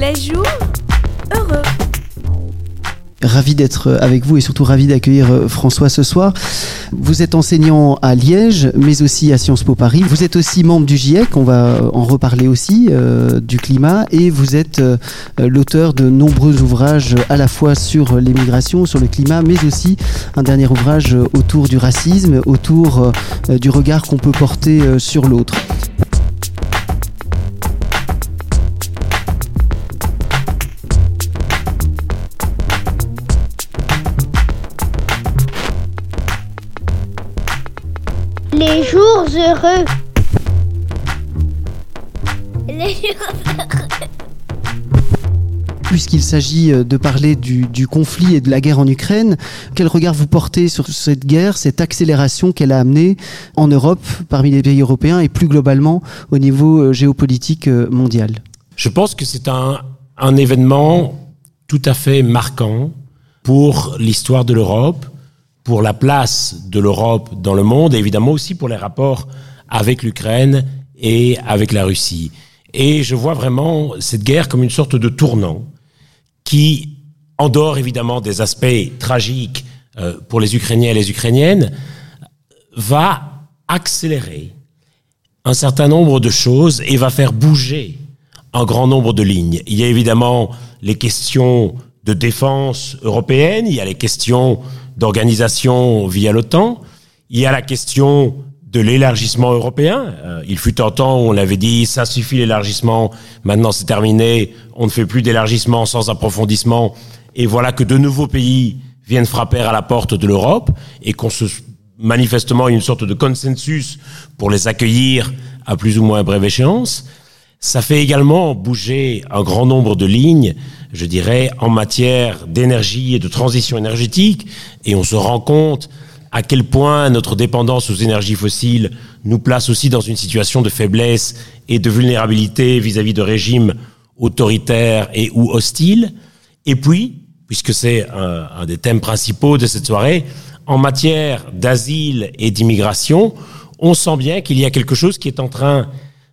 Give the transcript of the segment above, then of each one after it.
Les heureux. Ravi d'être avec vous et surtout ravi d'accueillir euh, François ce soir. Vous êtes enseignant à Liège, mais aussi à Sciences Po Paris. Vous êtes aussi membre du GIEC, on va en reparler aussi, euh, du climat, et vous êtes euh, l'auteur de nombreux ouvrages à la fois sur les migrations, sur le climat, mais aussi un dernier ouvrage autour du racisme, autour euh, du regard qu'on peut porter euh, sur l'autre. Heureux. Les jours heureux. Puisqu'il s'agit euh, de parler du, du conflit et de la guerre en Ukraine, quel regard vous portez sur cette guerre, cette accélération qu'elle a amenée en Europe, parmi les pays européens et plus globalement au niveau euh, géopolitique euh, mondial? Je pense que c'est un, un événement tout à fait marquant pour l'histoire de l'Europe, pour la place de l'Europe dans le monde et évidemment aussi pour les rapports avec l'Ukraine et avec la Russie. Et je vois vraiment cette guerre comme une sorte de tournant qui, en dehors évidemment des aspects tragiques euh, pour les Ukrainiens et les Ukrainiennes, va accélérer un certain nombre de choses et va faire bouger un grand nombre de lignes. Il y a évidemment les questions de défense européenne, il y a les questions d'organisation via l'OTAN, il y a la question de l'élargissement européen. Euh, il fut un temps où on avait dit ça suffit l'élargissement, maintenant c'est terminé, on ne fait plus d'élargissement sans approfondissement, et voilà que de nouveaux pays viennent frapper à la porte de l'Europe et qu'on se manifestement une sorte de consensus pour les accueillir à plus ou moins brève échéance. Ça fait également bouger un grand nombre de lignes, je dirais, en matière d'énergie et de transition énergétique, et on se rend compte à quel point notre dépendance aux énergies fossiles nous place aussi dans une situation de faiblesse et de vulnérabilité vis-à-vis de régimes autoritaires et ou hostiles. Et puis, puisque c'est un, un des thèmes principaux de cette soirée, en matière d'asile et d'immigration, on sent bien qu'il y a quelque chose qui est en train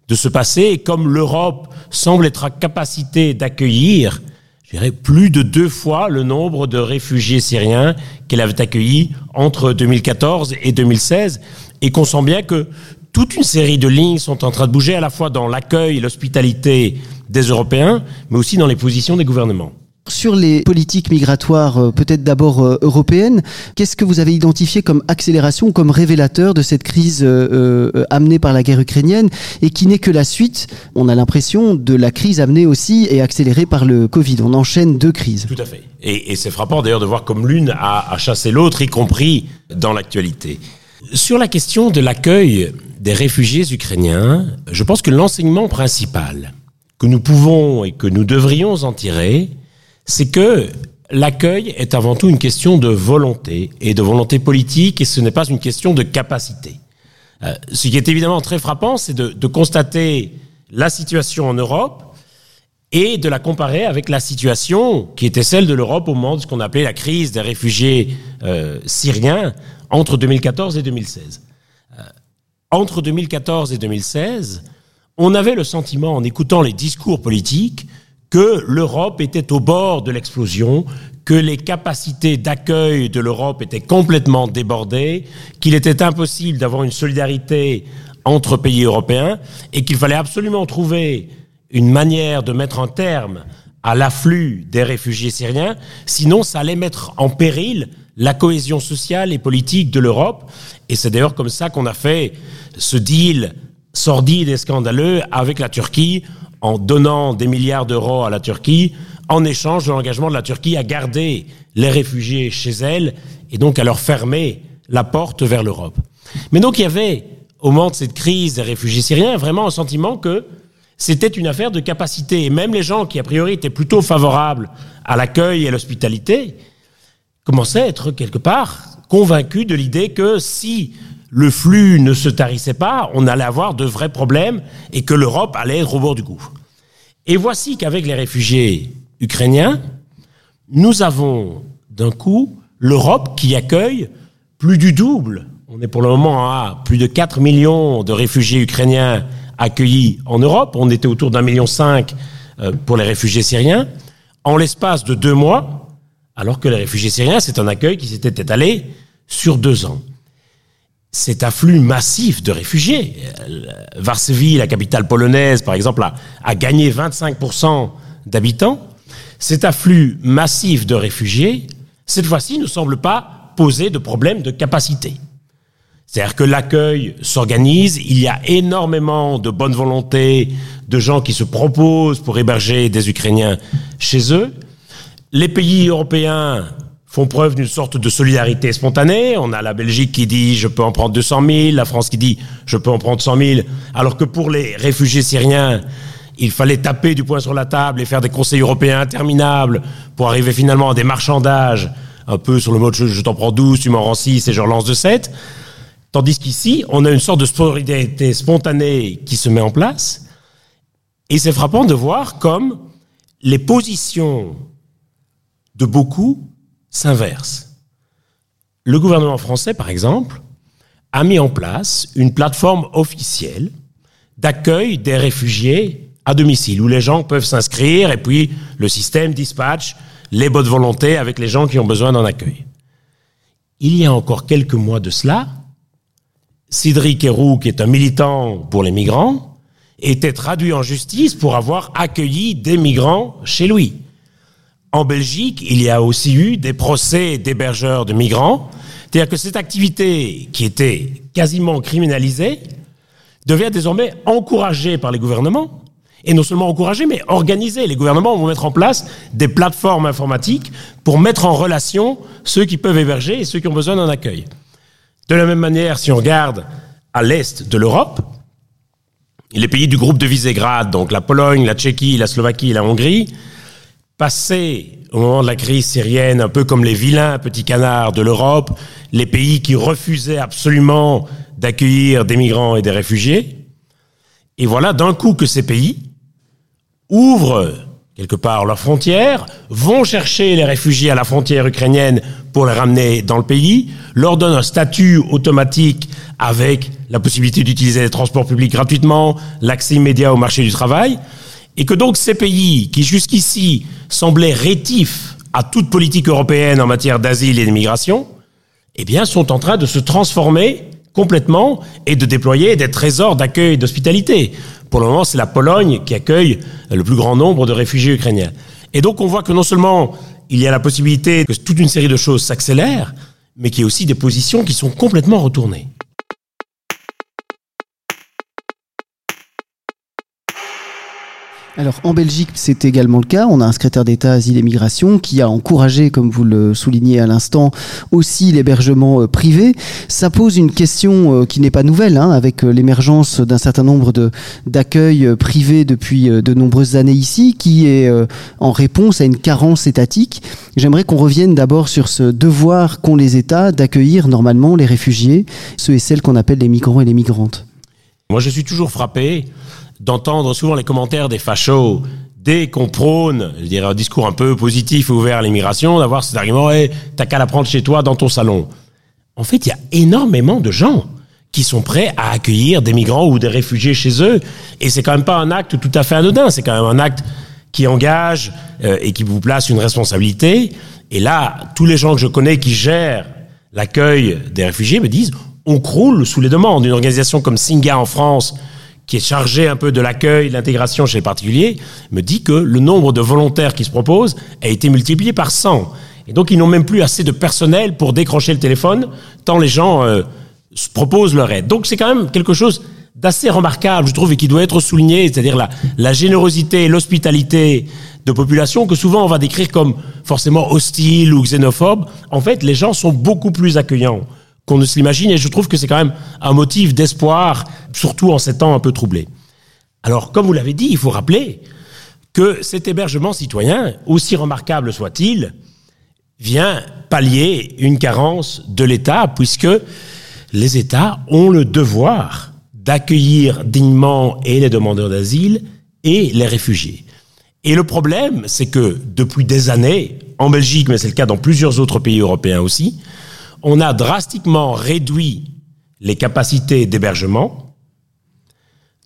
de se passer et comme l'Europe semble être à capacité d'accueillir, je dirais, plus de deux fois le nombre de réfugiés syriens qu'elle avait accueillis entre 2014 et 2016 et qu'on sent bien que toute une série de lignes sont en train de bouger à la fois dans l'accueil et l'hospitalité des Européens, mais aussi dans les positions des gouvernements. Sur les politiques migratoires, euh, peut-être d'abord euh, européennes, qu'est-ce que vous avez identifié comme accélération, comme révélateur de cette crise euh, amenée par la guerre ukrainienne et qui n'est que la suite, on a l'impression, de la crise amenée aussi et accélérée par le Covid? On enchaîne deux crises. Tout à fait. Et, c'est frappant d'ailleurs de voir comme l'une a chassé l'autre, y compris dans l'actualité. Sur la question de l'accueil des réfugiés ukrainiens, je pense que l'enseignement principal que nous pouvons et que nous devrions en tirer, c'est que l'accueil est avant tout une question de volonté et de volonté politique et ce n'est pas une question de capacité. Euh, ce qui est évidemment très frappant, c'est de, constater la situation en Europe et de la comparer avec la situation qui était celle de l'Europe au moment de ce qu'on appelait la crise des réfugiés euh, syriens entre 2014 et 2016. Euh, entre 2014 et 2016, on avait le sentiment, en écoutant les discours politiques, que l'Europe était au bord de l'explosion, que les capacités d'accueil de l'Europe étaient complètement débordées, qu'il était impossible d'avoir une solidarité entre pays européens et qu'il fallait absolument trouver une manière de mettre un terme à l'afflux des réfugiés syriens, sinon ça allait mettre en péril la cohésion sociale et politique de l'Europe. Et c'est d'ailleurs comme ça qu'on a fait ce deal sordide et scandaleux avec la Turquie en donnant des milliards d'euros à la Turquie en échange de l'engagement de la Turquie à garder les réfugiés chez elle et donc à leur fermer la porte vers l'Europe. Mais donc il y avait, au moment de cette crise des réfugiés syriens, vraiment un sentiment que C'était une affaire de capacité. Et même les gens qui, a priori, étaient plutôt favorables à l'accueil et à l'hospitalité, commençaient à être quelque part convaincus de l'idée que si le flux ne se tarissait pas, on allait avoir de vrais problèmes et que l'Europe allait être au bord du gouffre. Et voici qu'avec les réfugiés ukrainiens, nous avons d'un coup l'Europe qui accueille plus du double. On est pour le moment à plus de 4 millions de réfugiés ukrainiens accueillis en Europe. On était autour d'un million cinq euh, pour les réfugiés syriens. En l'espace de deux mois, alors que les réfugiés syriens, c'est un accueil qui s'était étalé sur deux ans. Cet afflux massif de réfugiés, euh, Varsovie, la capitale polonaise, par exemple, a, a gagné 25% d'habitants. Cet afflux massif de réfugiés, cette fois-ci, ne semble pas poser de problème de capacité. C'est-à-dire que l'accueil s'organise, il y a énormément de bonne volonté, de gens qui se proposent pour héberger des Ukrainiens chez eux. Les pays européens font preuve d'une sorte de solidarité spontanée. On a la Belgique qui dit je peux en prendre 200 000, la France qui dit je peux en prendre 100 000, alors que pour les réfugiés syriens, il fallait taper du poing sur la table et faire des conseils européens interminables pour arriver finalement à des marchandages, un peu sur le mode je, t'en prends 12, tu m'en rends 6 et je relance de 7. Tandis qu'ici, on a une sorte de solidarité spontanée qui se met en place. Et c'est frappant de voir comme les positions de beaucoup s'inversent. Le gouvernement français, par exemple, a mis en place une plateforme officielle d'accueil des réfugiés à domicile, où les gens peuvent s'inscrire et puis le système dispatche les bonnes volontés avec les gens qui ont besoin d'un accueil. Il y a encore quelques mois de cela, Cédric Héroux, qui est un militant pour les migrants, était traduit en justice pour avoir accueilli des migrants chez lui. En Belgique, il y a aussi eu des procès d'hébergeurs de migrants. C'est-à-dire que cette activité, qui était quasiment criminalisée, devient désormais encouragée par les gouvernements. Et non seulement encouragée, mais organisée. Les gouvernements vont mettre en place des plateformes informatiques pour mettre en relation ceux qui peuvent héberger et ceux qui ont besoin d'un accueil. De la même manière, si on regarde à l'est de l'Europe, les pays du groupe de Visegrad, donc la Pologne, la Tchéquie, la Slovaquie la Hongrie, passaient au moment de la crise syrienne un peu comme les vilains petits canards de l'Europe, les pays qui refusaient absolument d'accueillir des migrants et des réfugiés. Et voilà d'un coup que ces pays ouvrent quelque part leurs frontières, vont chercher les réfugiés à la frontière ukrainienne pour les ramener dans le pays, leur donnent un statut automatique avec la possibilité d'utiliser les transports publics gratuitement, l'accès immédiat au marché du travail, et que donc ces pays qui jusqu'ici semblaient rétifs à toute politique européenne en matière d'asile et d'immigration, eh bien, sont en train de se transformer complètement et de déployer des trésors d'accueil et d'hospitalité. Pour le moment, c'est la Pologne qui accueille le plus grand nombre de réfugiés ukrainiens. Et donc, on voit que non seulement il y a la possibilité que toute une série de choses s'accélèrent, mais qu'il y a aussi des positions qui sont complètement retournées. Alors en Belgique, c'est également le cas. On a un secrétaire d'État Asile et Migration qui a encouragé, comme vous le soulignez à l'instant, aussi l'hébergement euh, privé. Ça pose une question euh, qui n'est pas nouvelle, hein, avec euh, l'émergence d'un certain nombre d'accueils privés depuis de nombreuses années ici, qui est en réponse à une carence étatique. J'aimerais qu'on revienne d'abord sur ce devoir qu'ont les États d'accueillir normalement les réfugiés, ceux et celles qu'on appelle les migrants et les migrantes. Moi, je suis toujours frappé d'entendre souvent les commentaires des fachos dès qu'on prône, je dirais, un discours un peu positif ouvert à l'immigration, d'avoir cet argument, hey, t'as qu'à la prendre chez toi, dans ton salon. En fait, il y a énormément de gens qui sont prêts à accueillir des migrants ou des réfugiés chez eux. Et c'est quand même pas un acte tout à fait anodin, c'est quand même un acte qui engage euh, et qui vous place une responsabilité. Et là, tous les gens que je connais qui gèrent l'accueil des réfugiés me disent, on croule sous les demandes. Une organisation comme Singa en France, qui est chargé un peu de l'accueil, de l'intégration chez les particuliers, me dit que le nombre de volontaires qui se proposent a été multiplié par 100. Et donc, ils n'ont même plus assez de personnel pour décrocher le téléphone, tant les gens euh, se proposent leur aide. Donc, c'est quand même quelque chose d'assez remarquable, je trouve, et qui doit être souligné, c'est-à-dire la, la générosité l'hospitalité de populations que souvent on va décrire comme forcément hostiles ou xénophobes. En fait, les gens sont beaucoup plus accueillants qu'on ne se l'imagine. Et je trouve que c'est quand même un motif d'espoir, surtout en ces temps un peu troublés. Alors, comme vous l'avez dit, il faut rappeler que cet hébergement citoyen, aussi remarquable soit-il, vient pallier une carence de l'État, puisque les États ont le devoir d'accueillir dignement et les demandeurs d'asile et les réfugiés. Et le problème, c'est que depuis des années, en Belgique, mais c'est le cas dans plusieurs autres pays européens aussi, on a drastiquement réduit les capacités d'hébergement,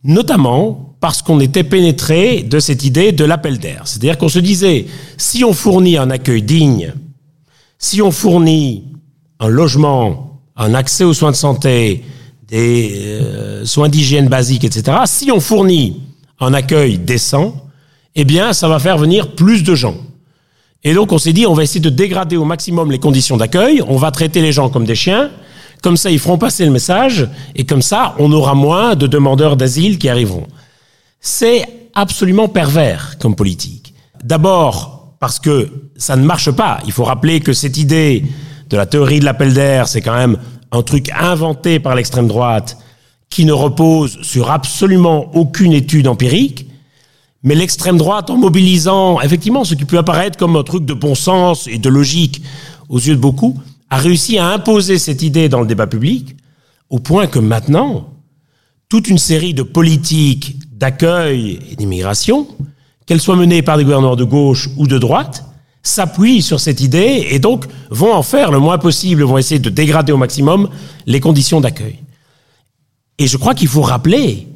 notamment parce qu'on était pénétré de cette idée de l'appel d'air. C'est-à-dire qu'on se disait, si on fournit un accueil digne, si on fournit un logement, un accès aux soins de santé, des euh, soins d'hygiène basiques, etc., si on fournit un accueil décent, eh bien, ça va faire venir plus de gens. Et donc, on s'est dit, on va essayer de dégrader au maximum les conditions d'accueil, on va traiter les gens comme des chiens, comme ça, ils feront passer le message, et comme ça, on aura moins de demandeurs d'asile qui arriveront. C'est absolument pervers comme politique. D'abord, parce que ça ne marche pas. Il faut rappeler que cette idée de la théorie de l'appel d'air, c'est quand même un truc inventé par l'extrême droite qui ne repose sur absolument aucune étude empirique. Mais l'extrême droite, en mobilisant effectivement ce qui peut apparaître comme un truc de bon sens et de logique aux yeux de beaucoup, a réussi à imposer cette idée dans le débat public, au point que maintenant, toute une série de politiques d'accueil et d'immigration, qu'elles soient menées par des gouvernements de gauche ou de droite, s'appuient sur cette idée et donc vont en faire le moins possible, vont essayer de dégrader au maximum les conditions d'accueil. Et je crois qu'il faut rappeler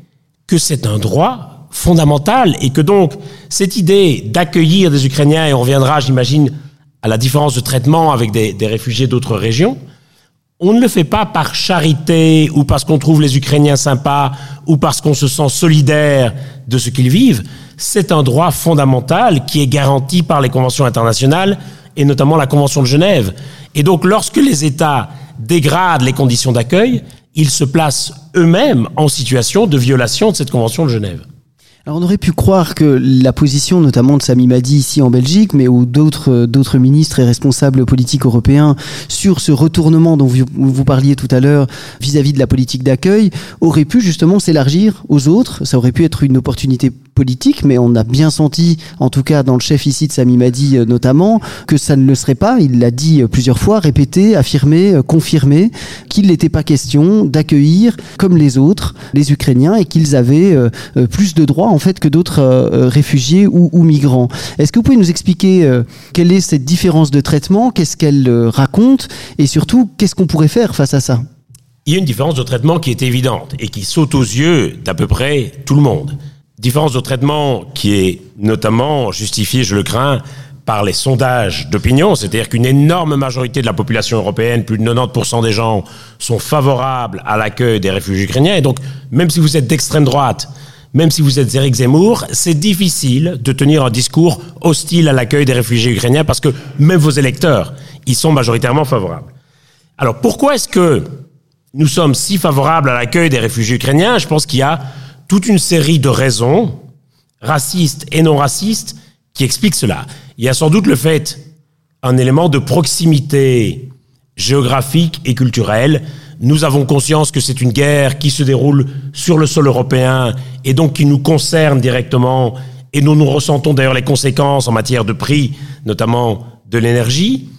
que c'est un droit fondamental et que donc cette idée d'accueillir des Ukrainiens, et on reviendra, j'imagine, à la différence de traitement avec des, des réfugiés d'autres régions, on ne le fait pas par charité ou parce qu'on trouve les Ukrainiens sympas ou parce qu'on se sent solidaire de ce qu'ils vivent. C'est un droit fondamental qui est garanti par les conventions internationales et notamment la Convention de Genève. Et donc lorsque les États dégradent les conditions d'accueil, ils se placent eux-mêmes en situation de violation de cette Convention de Genève. Alors on aurait pu croire que la position notamment de Sami Madi ici en Belgique, mais ou d'autres d'autres ministres et responsables politiques européens sur ce retournement dont vous, vous parliez tout à l'heure vis-à-vis de la politique d'accueil, aurait pu justement s'élargir aux autres. Ça aurait pu être une opportunité politique, mais on a bien senti, en tout cas dans le chef ici de Sami Madi euh, notamment, que ça ne le serait pas. Il l'a dit euh, plusieurs fois, répété, affirmé, euh, confirmé, qu'il n'était pas question d'accueillir comme les autres les Ukrainiens et qu'ils avaient plus de droits en fait que d'autres réfugiés ou, ou migrants. Est-ce que vous pouvez nous expliquer quelle est cette différence de traitement, qu'est-ce qu'elle raconte? Et surtout qu'est-ce qu'on pourrait faire face à ça? Il y a une différence de traitement qui est évidente et qui saute aux yeux d'à peu près tout le monde. Différence de traitement qui est notamment justifiée, je le crains, par les sondages d'opinion, c'est-à-dire qu'une énorme majorité de la population européenne, plus de 90% des gens, sont favorables à l'accueil des réfugiés ukrainiens. Et donc, même si vous êtes d'extrême droite, même si vous êtes Eric Zemmour, c'est difficile de tenir un discours hostile à l'accueil des réfugiés ukrainiens parce que même vos électeurs, ils sont majoritairement favorables. Alors, pourquoi est-ce que nous sommes si favorables à l'accueil des réfugiés ukrainiens? Je pense qu'il y a toute une série de raisons, racistes et non racistes, qui expliquent cela. Il y a sans doute le fait, un élément de proximité géographique et culturelle. Nous avons conscience que c'est une guerre qui se déroule sur le sol européen et donc qui nous concerne directement et nous nous ressentons d'ailleurs les conséquences en matière de prix, notamment de l'énergie.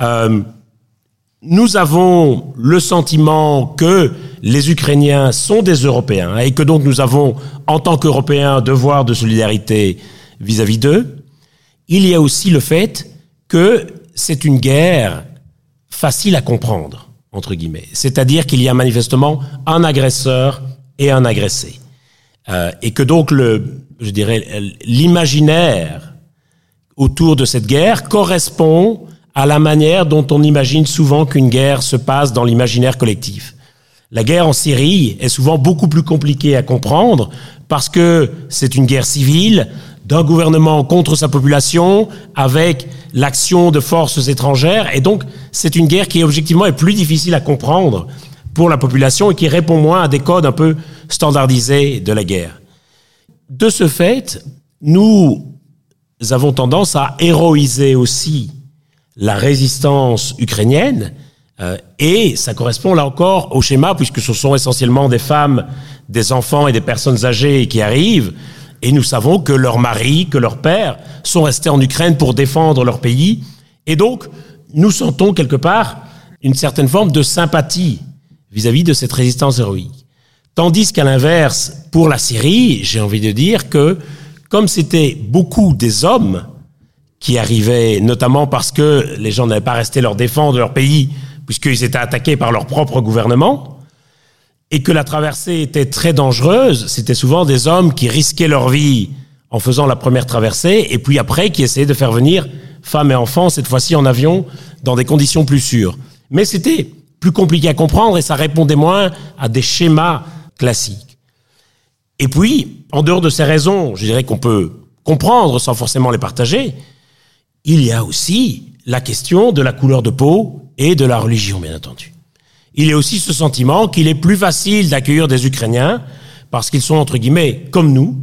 Euh, nous avons le sentiment que les Ukrainiens sont des Européens et que donc nous avons, en tant qu'Européens, un devoir de solidarité vis-à-vis d'eux. Il y a aussi le fait que c'est une guerre facile à comprendre, entre guillemets. C'est-à-dire qu'il y a manifestement un agresseur et un agressé. Euh, et que donc, le, je dirais, l'imaginaire autour de cette guerre correspond à la manière dont on imagine souvent qu'une guerre se passe dans l'imaginaire collectif. La guerre en Syrie est souvent beaucoup plus compliquée à comprendre parce que c'est une guerre civile d'un gouvernement contre sa population avec l'action de forces étrangères et donc c'est une guerre qui objectivement est plus difficile à comprendre pour la population et qui répond moins à des codes un peu standardisés de la guerre. De ce fait, nous avons tendance à héroïser aussi la résistance ukrainienne Euh, et ça correspond là encore au schéma, puisque ce sont essentiellement des femmes, des enfants et des personnes âgées qui arrivent. Et nous savons que leurs maris, que leurs pères sont restés en Ukraine pour défendre leur pays. Et donc, nous sentons quelque part une certaine forme de sympathie vis-à-vis de cette résistance héroïque. Tandis qu'à l'inverse, pour la Syrie, j'ai envie de dire que, comme c'était beaucoup des hommes qui arrivaient, notamment parce que les gens n'avaient pas resté leur défendre leur pays, puisqu'ils étaient attaqués par leur propre gouvernement, et que la traversée était très dangereuse, c'était souvent des hommes qui risquaient leur vie en faisant la première traversée, et puis après qui essayaient de faire venir femmes et enfants, cette fois-ci en avion, dans des conditions plus sûres. Mais c'était plus compliqué à comprendre et ça répondait moins à des schémas classiques. Et puis, en dehors de ces raisons, je dirais qu'on peut comprendre sans forcément les partager, il y a aussi la question de la couleur de peau et de la religion, bien entendu. Il y a aussi ce sentiment qu'il est plus facile d'accueillir des Ukrainiens parce qu'ils sont, entre guillemets, comme nous,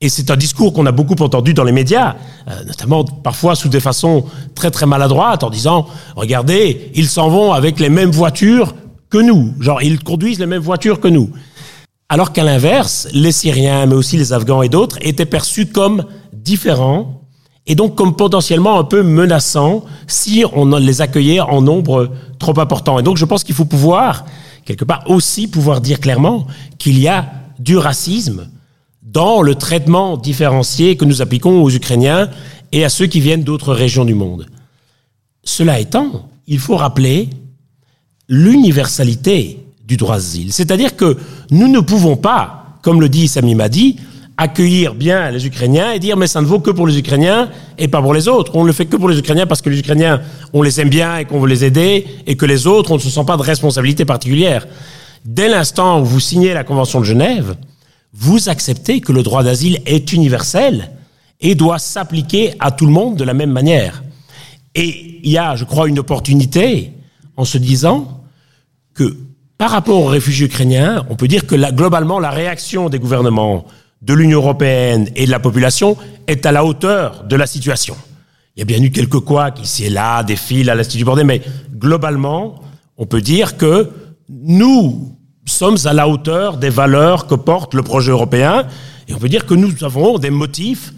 et c'est un discours qu'on a beaucoup entendu dans les médias, euh, notamment parfois sous des façons très très maladroites, en disant regardez, ils s'en vont avec les mêmes voitures que nous, genre ils conduisent les mêmes voitures que nous. Alors qu'à l'inverse, les Syriens, mais aussi les Afghans et d'autres, étaient perçus comme différents et donc comme potentiellement un peu menaçants si on les accueillait en nombre trop important. Et donc je pense qu'il faut pouvoir, quelque part aussi pouvoir dire clairement qu'il y a du racisme dans le traitement différencié que nous appliquons aux Ukrainiens et à ceux qui viennent d'autres régions du monde. Cela étant, il faut rappeler l'universalité du droit d'asile. C'est-à-dire que nous ne pouvons pas, comme le dit Sami Madi, accueillir bien les Ukrainiens et dire mais ça ne vaut que pour les Ukrainiens et pas pour les autres. On ne le fait que pour les Ukrainiens parce que les Ukrainiens, on les aime bien et qu'on veut les aider et que les autres, on ne se sent pas de responsabilité particulière. Dès l'instant où vous signez la Convention de Genève, vous acceptez que le droit d'asile est universel et doit s'appliquer à tout le monde de la même manière. Et il y a, je crois, une opportunité en se disant que par rapport aux réfugiés ukrainiens, on peut dire que globalement, la réaction des gouvernements de l'Union européenne et de la population est à la hauteur de la situation. Il y a bien eu quelques couacs ici et là, des fils à l'Institut Bordet, mais globalement, on peut dire que nous, sommes à la hauteur des valeurs que porte le projet européen. Et on peut dire que nous avons des motifs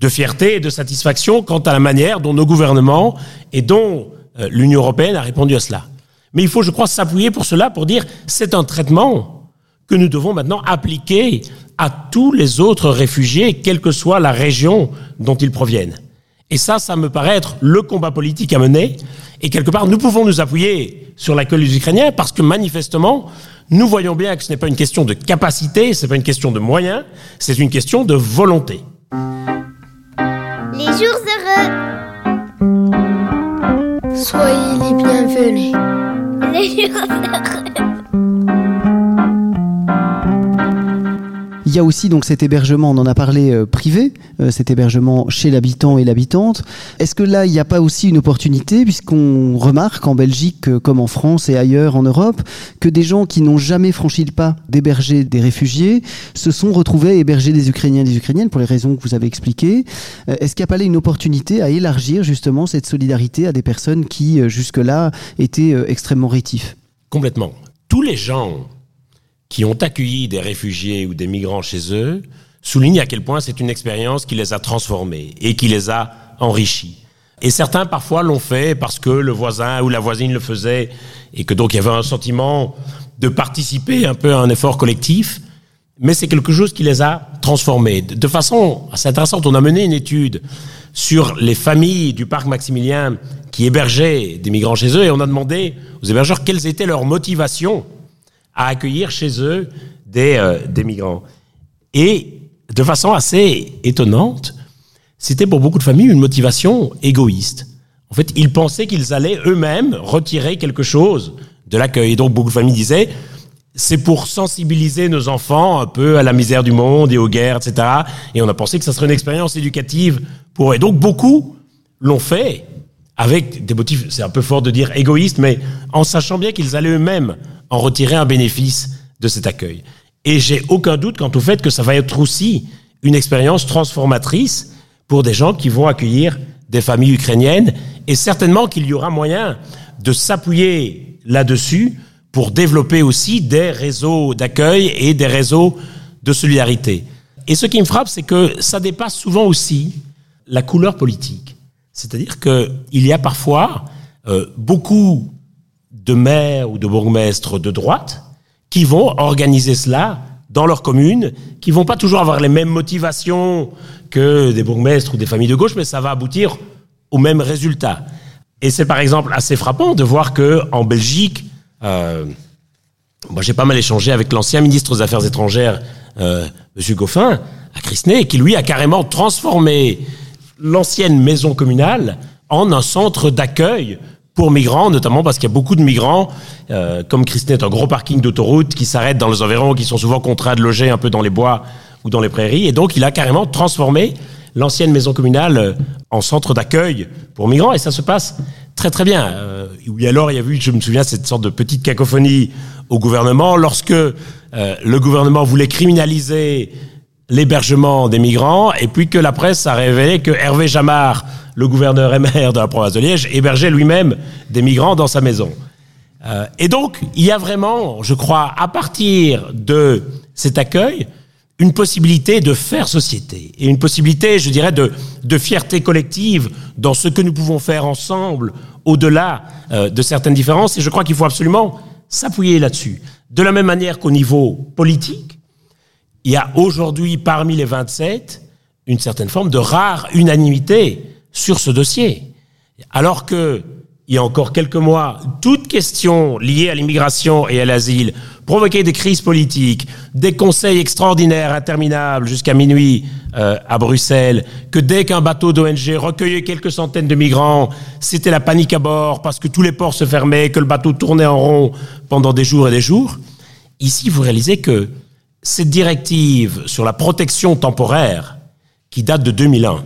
de fierté et de satisfaction quant à la manière dont nos gouvernements et dont euh, l'Union européenne a répondu à cela. Mais il faut, je crois, s'appuyer pour cela, pour dire c'est un traitement que nous devons maintenant appliquer à tous les autres réfugiés, quelle que soit la région dont ils proviennent. Et ça, ça me paraît être le combat politique à mener. Et quelque part, nous pouvons nous appuyer sur l'accueil des Ukrainiens parce que manifestement, nous voyons bien que ce n'est pas une question de capacité, ce n'est pas une question de moyens, c'est une question de volonté. Les jours heureux. Soyez les bienvenus. Les jours heureux. Il y a aussi donc cet hébergement, on en a parlé euh, privé, euh, cet hébergement chez l'habitant et l'habitante. Est-ce que là, il n'y a pas aussi une opportunité, puisqu'on remarque en Belgique, euh, comme en France et ailleurs en Europe, que des gens qui n'ont jamais franchi le pas d'héberger des réfugiés se sont retrouvés à héberger des Ukrainiens et des Ukrainiennes pour les raisons que vous avez expliquées. Est-ce qu'il n'y a pas là une opportunité à élargir justement cette solidarité à des personnes qui jusque-là étaient extrêmement rétifs? Complètement. Tous les gens qui ont accueilli des réfugiés ou des migrants chez eux soulignent à quel point c'est une expérience qui les a transformés et qui les a enrichis. Et certains parfois l'ont fait parce que le voisin ou la voisine le faisait et que donc il y avait un sentiment de participer un peu à un effort collectif, mais c'est quelque chose qui les a transformés. De façon assez intéressante, on a mené une étude sur les familles du parc Maximilien qui hébergeaient des migrants chez eux et on a demandé aux hébergeurs quelles étaient leurs motivations à accueillir chez eux des, euh, des migrants. Et de façon assez étonnante, c'était pour beaucoup de familles une motivation égoïste. En fait, ils pensaient qu'ils allaient eux-mêmes retirer quelque chose de l'accueil. Et donc, beaucoup de familles disaient, c'est pour sensibiliser nos enfants un peu à la misère du monde et aux guerres, etc. Et on a pensé que ça serait une expérience éducative pour eux. Et donc, beaucoup l'ont fait avec des motifs, c'est un peu fort de dire égoïstes, mais en sachant bien qu'ils allaient eux-mêmes en retirer un bénéfice de cet accueil. Et j'ai aucun doute quant au fait que ça va être aussi une expérience transformatrice pour des gens qui vont accueillir des familles ukrainiennes et certainement qu'il y aura moyen de s'appuyer là-dessus pour développer aussi des réseaux d'accueil et des réseaux de solidarité. Et ce qui me frappe, c'est que ça dépasse souvent aussi la couleur politique. C'est-à-dire qu'il y a parfois euh, beaucoup de maires ou de bourgmestres de droite qui vont organiser cela dans leur commune, qui vont pas toujours avoir les mêmes motivations que des bourgmestres ou des familles de gauche, mais ça va aboutir au même résultat. Et c'est par exemple assez frappant de voir que en Belgique, euh, moi j'ai pas mal échangé avec l'ancien ministre des Affaires étrangères, euh, Monsieur Goffin, à Crisney, qui lui a carrément transformé l'ancienne maison communale en un centre d'accueil pour migrants, notamment parce qu'il y a beaucoup de migrants, euh, comme Christine est un gros parking d'autoroute qui s'arrête dans les environs, qui sont souvent contraints de loger un peu dans les bois ou dans les prairies. Et donc, il a carrément transformé l'ancienne maison communale euh, en centre d'accueil pour migrants. Et ça se passe très très bien. Euh, oui, alors, il y a eu, je me souviens, cette sorte de petite cacophonie au gouvernement lorsque le gouvernement voulait criminaliser l'hébergement des migrants, et puis que la presse a révélé que Hervé Jamard, le gouverneur et maire de la province de Liège, hébergeait lui-même des migrants dans sa maison. Euh, et donc, il y a vraiment, je crois, à partir de cet accueil, une possibilité de faire société, et une possibilité, je dirais, de, fierté collective dans ce que nous pouvons faire ensemble, au-delà euh, de certaines différences, et je crois qu'il faut absolument s'appuyer là-dessus. De la même manière qu'au niveau politique, il y a aujourd'hui parmi les 27 une certaine forme de rare unanimité sur ce dossier. Alors que, il y a encore quelques mois, toute question liée à l'immigration et à l'asile provoquait des crises politiques, des conseils extraordinaires interminables jusqu'à minuit euh, à Bruxelles, que dès qu'un bateau d'ONG recueillait quelques centaines de migrants, c'était la panique à bord parce que tous les ports se fermaient, que le bateau tournait en rond pendant des jours et des jours. Ici, vous réalisez que cette directive sur la protection temporaire, qui date de 2001,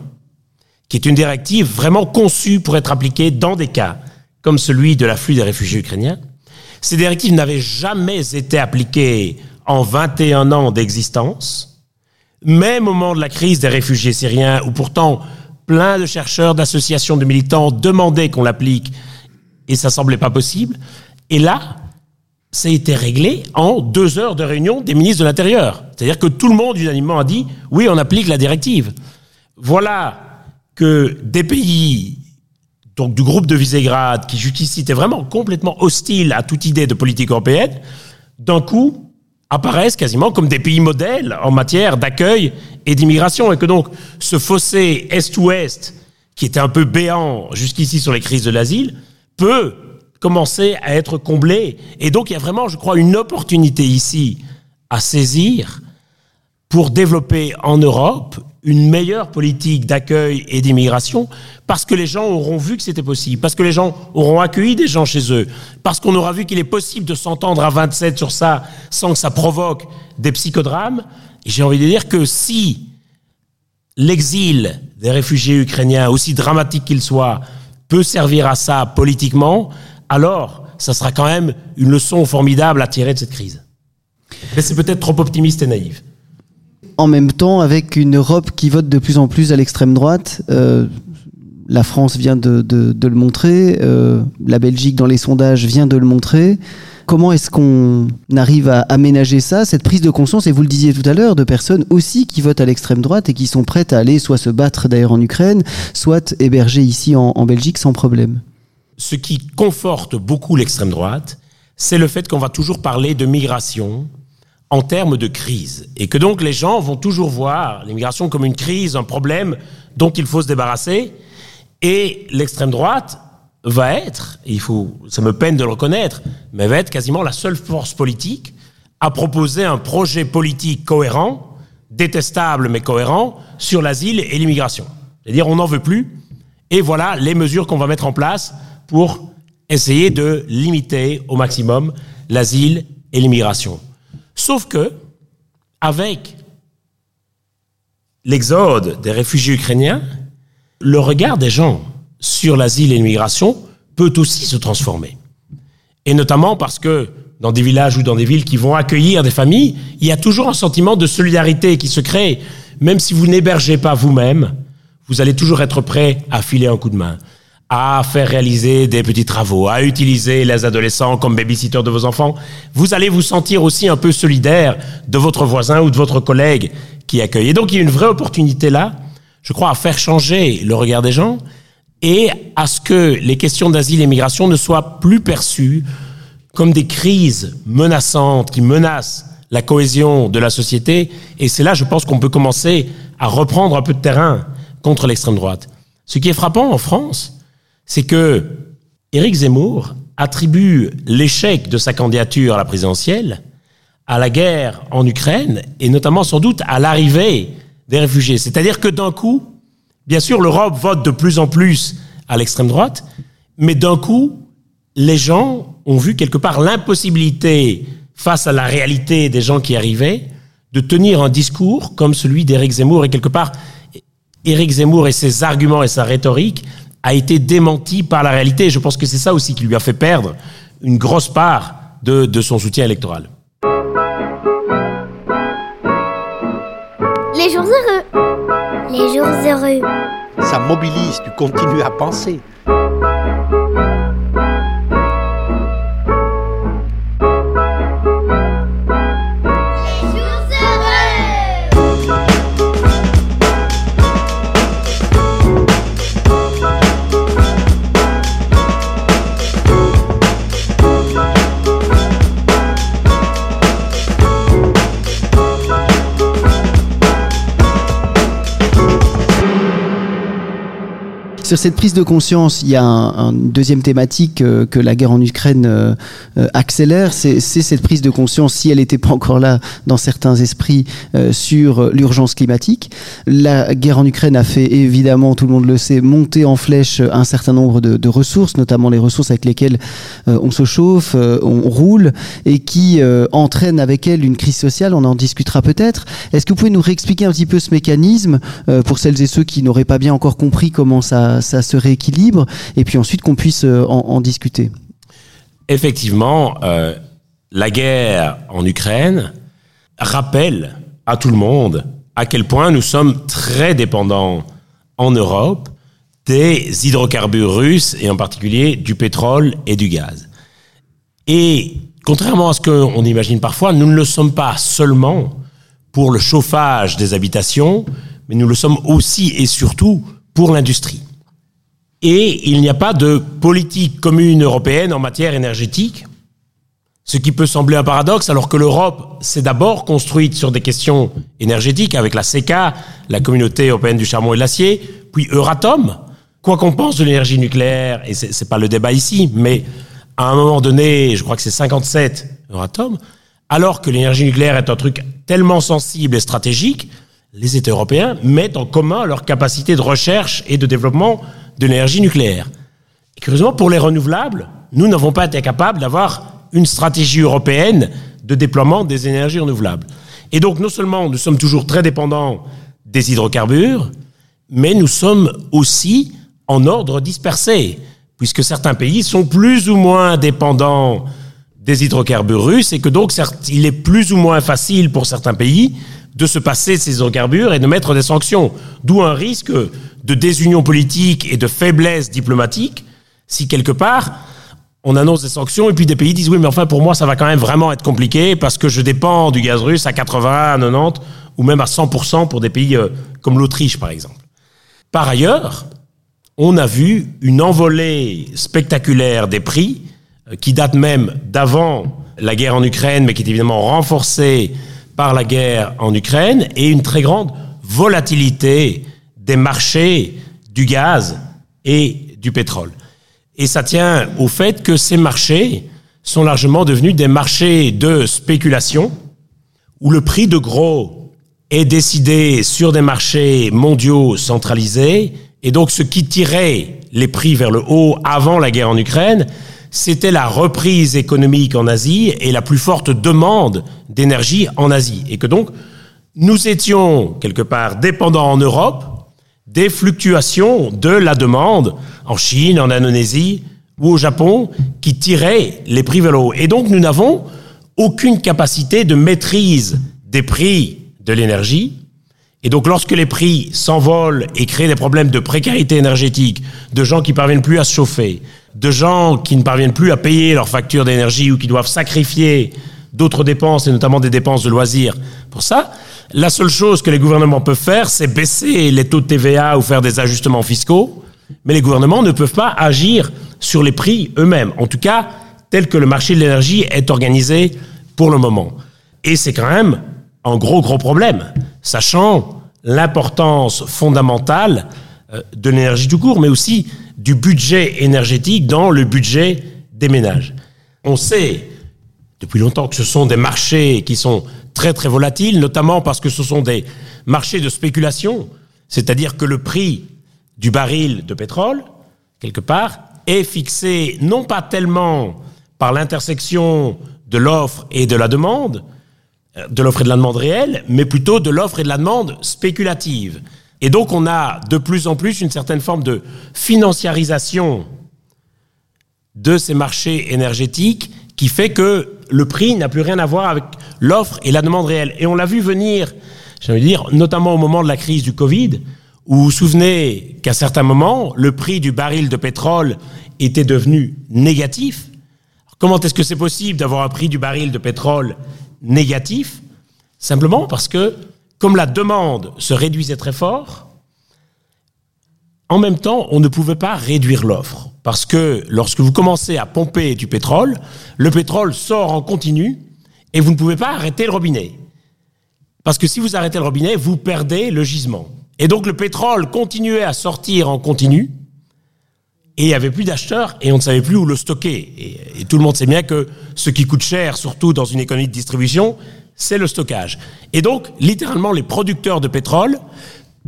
qui est une directive vraiment conçue pour être appliquée dans des cas comme celui de l'afflux des réfugiés ukrainiens, ces directives n'avaient jamais été appliquées en 21 ans d'existence, même au moment de la crise des réfugiés syriens, où pourtant plein de chercheurs, d'associations de militants demandaient qu'on l'applique, et ça semblait pas possible. Et là, ça a été réglé en deux heures de réunion des ministres de l'Intérieur. C'est-à-dire que tout le monde unanimement a dit oui, on applique la directive. Voilà que des pays, donc du groupe de Visegrad, qui jusqu'ici étaient vraiment complètement hostiles à toute idée de politique européenne, d'un coup apparaissent quasiment comme des pays modèles en matière d'accueil et d'immigration. Et que donc ce fossé Est-Ouest, qui était un peu béant jusqu'ici sur les crises de l'asile, peut commencer à être comblé. Et donc il y a vraiment, je crois, une opportunité ici à saisir pour développer en Europe une meilleure politique d'accueil et d'immigration, parce que les gens auront vu que c'était possible, parce que les gens auront accueilli des gens chez eux, parce qu'on aura vu qu'il est possible de s'entendre à 27 sur ça sans que ça provoque des psychodrames. Et j'ai envie de dire que si l'exil des réfugiés ukrainiens, aussi dramatique qu'il soit, peut servir à ça politiquement, alors ça sera quand même une leçon formidable à tirer de cette crise. Mais c'est peut-être trop optimiste et naïf. En même temps, avec une Europe qui vote de plus en plus à l'extrême droite, euh, la France vient de, le montrer, euh, la Belgique dans les sondages vient de le montrer. Comment est-ce qu'on arrive à aménager ça, cette prise de conscience, et vous le disiez tout à l'heure, de personnes aussi qui votent à l'extrême droite et qui sont prêtes à aller soit se battre d'ailleurs en Ukraine, soit héberger ici en Belgique sans problème? Ce qui conforte beaucoup l'extrême droite, c'est le fait qu'on va toujours parler de migration en termes de crise. Et que donc les gens vont toujours voir l'immigration comme une crise, un problème dont il faut se débarrasser. Et l'extrême droite va être, il faut, ça me peine de le reconnaître, mais va être quasiment la seule force politique à proposer un projet politique cohérent, détestable mais cohérent, sur l'asile et l'immigration. C'est-à-dire on n'en veut plus. Et voilà les mesures qu'on va mettre en place pour essayer de limiter au maximum l'asile et l'immigration. Sauf que, avec l'exode des réfugiés ukrainiens, le regard des gens sur l'asile et l'immigration peut aussi se transformer. Et notamment parce que dans des villages ou dans des villes qui vont accueillir des familles, il y a toujours un sentiment de solidarité qui se crée. Même si vous n'hébergez pas vous-même, vous allez toujours être prêt à filer un coup de main à faire réaliser des petits travaux, à utiliser les adolescents comme babysitters de vos enfants, vous allez vous sentir aussi un peu solidaire de votre voisin ou de votre collègue qui accueille. Et donc il y a une vraie opportunité là, je crois, à faire changer le regard des gens et à ce que les questions d'asile et migration ne soient plus perçues comme des crises menaçantes qui menacent la cohésion de la société. Et c'est là, je pense, qu'on peut commencer à reprendre un peu de terrain contre l'extrême droite. Ce qui est frappant en France, c'est que Éric Zemmour attribue l'échec de sa candidature à la présidentielle à la guerre en Ukraine et notamment sans doute à l'arrivée des réfugiés. C'est-à-dire que d'un coup, bien sûr, l'Europe vote de plus en plus à l'extrême droite, mais d'un coup, les gens ont vu quelque part l'impossibilité, face à la réalité des gens qui arrivaient, de tenir un discours comme celui d'Éric Zemmour. Et quelque part, Éric Zemmour et ses arguments et sa rhétorique a été démenti par la réalité. Et je pense que c'est ça aussi qui lui a fait perdre une grosse part de, de son soutien électoral. Les jours heureux. Les jours heureux. Ça mobilise, tu continues à penser. Sur cette prise de conscience, il y a un, une deuxième thématique euh, que la guerre en Ukraine euh, euh, accélère, c'est cette prise de conscience, si elle n'était pas encore là dans certains esprits, sur l'urgence climatique. La guerre en Ukraine a fait évidemment, tout le monde le sait, monter en flèche un certain nombre de, de ressources, notamment les ressources avec lesquelles on se chauffe, on roule, et qui entraînent avec elles une crise sociale. On en discutera peut-être. Est-ce que vous pouvez nous réexpliquer un petit peu ce mécanisme pour celles et ceux qui n'auraient pas bien encore compris comment ça ça se rééquilibre et puis ensuite qu'on puisse euh, en, discuter. Effectivement, euh, la guerre en Ukraine rappelle à tout le monde à quel point nous sommes très dépendants en Europe des hydrocarbures russes et en particulier du pétrole et du gaz. Et contrairement à ce qu'on imagine parfois, nous ne le sommes pas seulement pour le chauffage des habitations, mais nous le sommes aussi et surtout pour l'industrie. Et il n'y a pas de politique commune européenne en matière énergétique, ce qui peut sembler un paradoxe alors que l'Europe s'est d'abord construite sur des questions énergétiques avec la CECA, la communauté européenne du charbon et de l'acier, puis Euratom. Quoi qu'on pense de l'énergie nucléaire, et c'est pas le débat ici, mais à un moment donné, je crois que c'est 57 Euratom, alors que l'énergie nucléaire est un truc tellement sensible et stratégique, les États européens mettent en commun leur capacité de recherche et de développement de l'énergie nucléaire. Et curieusement, pour les renouvelables, nous n'avons pas été capables d'avoir une stratégie européenne de déploiement des énergies renouvelables. Et donc, non seulement nous sommes toujours très dépendants des hydrocarbures, mais nous sommes aussi en ordre dispersé, puisque certains pays sont plus ou moins dépendants des hydrocarbures russes et que donc il est plus ou moins facile pour certains pays de se passer de ces hydrocarbures et de mettre des sanctions. D'où un risque de désunion politique et de faiblesse diplomatique si quelque part on annonce des sanctions et puis des pays disent oui mais enfin pour moi ça va quand même vraiment être compliqué parce que je dépends du gaz russe à 80, à 90 ou même à 100% pour des pays euh, comme l'Autriche par exemple. Par ailleurs, on a vu une envolée spectaculaire des prix euh, qui date même d'avant la guerre en Ukraine mais qui est évidemment renforcée par la guerre en Ukraine et une très grande volatilité des marchés du gaz et du pétrole. Et ça tient au fait que ces marchés sont largement devenus des marchés de spéculation où le prix de gros est décidé sur des marchés mondiaux centralisés et donc ce qui tirait les prix vers le haut avant la guerre en Ukraine, c'était la reprise économique en Asie et la plus forte demande d'énergie en Asie. Et que donc, nous étions quelque part dépendants en Europe des fluctuations de la demande en Chine, en Indonésie ou au Japon qui tiraient les prix vers le haut. Et donc, nous n'avons aucune capacité de maîtrise des prix de l'énergie. Et donc lorsque les prix s'envolent et créent des problèmes de précarité énergétique, de gens qui parviennent plus à se chauffer, de gens qui ne parviennent plus à payer leurs factures d'énergie ou qui doivent sacrifier d'autres dépenses et notamment des dépenses de loisirs. Pour ça, la seule chose que les gouvernements peuvent faire, c'est baisser les taux de TVA ou faire des ajustements fiscaux, mais les gouvernements ne peuvent pas agir sur les prix eux-mêmes, en tout cas tel que le marché de l'énergie est organisé pour le moment. Et c'est quand même un gros, gros problème, sachant l'importance fondamentale euh, de l'énergie tout court, mais aussi du budget énergétique dans le budget des ménages. On sait depuis longtemps que ce sont des marchés qui sont très très volatiles, notamment parce que ce sont des marchés de spéculation, c'est-à-dire que le prix du baril de pétrole, quelque part, est fixé non pas tellement par l'intersection de l'offre et de la demande, euh, de l'offre et de la demande réelle, mais plutôt de l'offre et de la demande spéculative. Et donc on a de plus en plus une certaine forme de financiarisation de ces marchés énergétiques qui fait que le prix n'a plus rien à voir avec l'offre et la demande réelle. Et on l'a vu venir, j'ai dire, notamment au moment de la crise du Covid, où vous vous souvenez qu'à certains moments, le prix du baril de pétrole était devenu négatif. comment est-ce que c'est possible d'avoir un prix du baril de pétrole négatif? Simplement parce que, comme la demande se réduisait très fort, en même temps, on ne pouvait pas réduire l'offre. Parce que lorsque vous commencez à pomper du pétrole, le pétrole sort en continu et vous ne pouvez pas arrêter le robinet. Parce que si vous arrêtez le robinet, vous perdez le gisement. Et donc le pétrole continuait à sortir en continu et il n'y avait plus d'acheteurs et on ne savait plus où le stocker. Et, tout le monde sait bien que ce qui coûte cher, surtout dans une économie de distribution, c'est le stockage. Et donc, littéralement, les producteurs de pétrole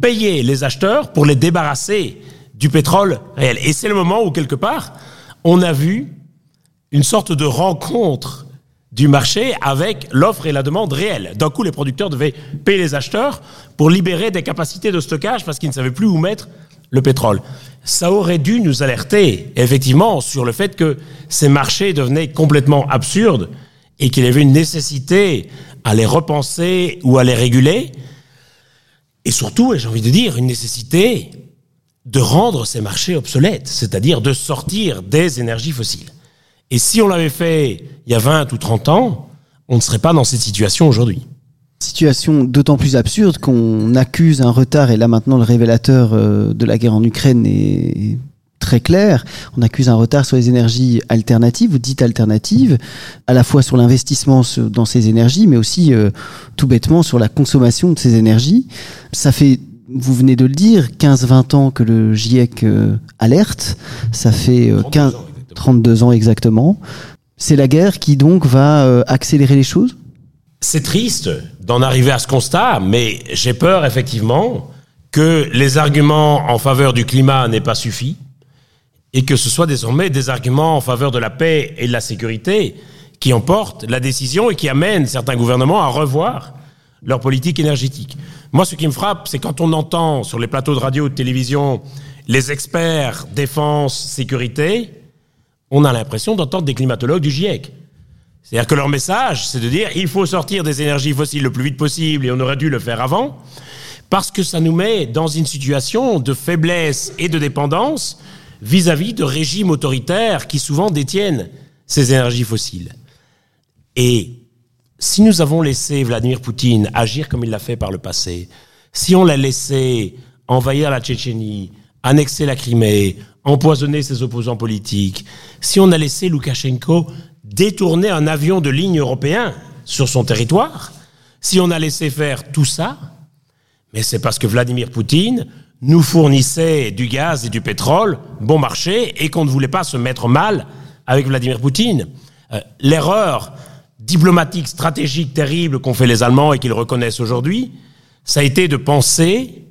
payaient les acheteurs pour les débarrasser du pétrole réel. Et c'est le moment où, quelque part, on a vu une sorte de rencontre du marché avec l'offre et la demande réelle. D'un coup, les producteurs devaient payer les acheteurs pour libérer des capacités de stockage parce qu'ils ne savaient plus où mettre le pétrole. Ça aurait dû nous alerter, effectivement, sur le fait que ces marchés devenaient complètement absurdes et qu'il y avait une nécessité à les repenser ou à les réguler. Et surtout, j'ai envie de dire, une nécessité de rendre ces marchés obsolètes, c'est-à-dire de sortir des énergies fossiles. Et si on l'avait fait il y a 20 ou 30 ans, on ne serait pas dans cette situation aujourd'hui. Situation d'autant plus absurde qu'on accuse un retard, et là maintenant le révélateur euh, de la guerre en Ukraine est très clair. On accuse un retard sur les énergies alternatives, vous dites alternatives, à la fois sur l'investissement dans ces énergies, mais aussi euh, tout bêtement sur la consommation de ces énergies. Ça fait vous venez de le dire, 15-20 ans que le GIEC euh, alerte, ça fait 15, euh, 32 ans exactement. C'est la guerre qui donc va euh, accélérer les choses? C'est triste d'en arriver à ce constat, mais j'ai peur effectivement que les arguments en faveur du climat n'aient pas suffi et que ce soit désormais des arguments en faveur de la paix et de la sécurité qui emportent la décision et qui amènent certains gouvernements à revoir leur politique énergétique. Moi, ce qui me frappe, c'est quand on entend sur les plateaux de radio ou de télévision les experts défense, sécurité, on a l'impression d'entendre des climatologues du GIEC. C'est-à-dire que leur message, c'est de dire il faut sortir des énergies fossiles le plus vite possible et on aurait dû le faire avant, parce que ça nous met dans une situation de faiblesse et de dépendance vis-à-vis -vis de régimes autoritaires qui souvent détiennent ces énergies fossiles. Et si nous avons laissé Vladimir Poutine agir comme il l'a fait par le passé, si on l'a laissé envahir la Tchétchénie, annexer la Crimée, empoisonner ses opposants politiques, si on a laissé Loukachenko détourner un avion de ligne européen sur son territoire, si on a laissé faire tout ça, mais c'est parce que Vladimir Poutine nous fournissait du gaz et du pétrole bon marché et qu'on ne voulait pas se mettre mal avec Vladimir Poutine. Euh, l'erreur diplomatique, stratégique terrible qu'ont fait les Allemands et qu'ils reconnaissent aujourd'hui, ça a été de penser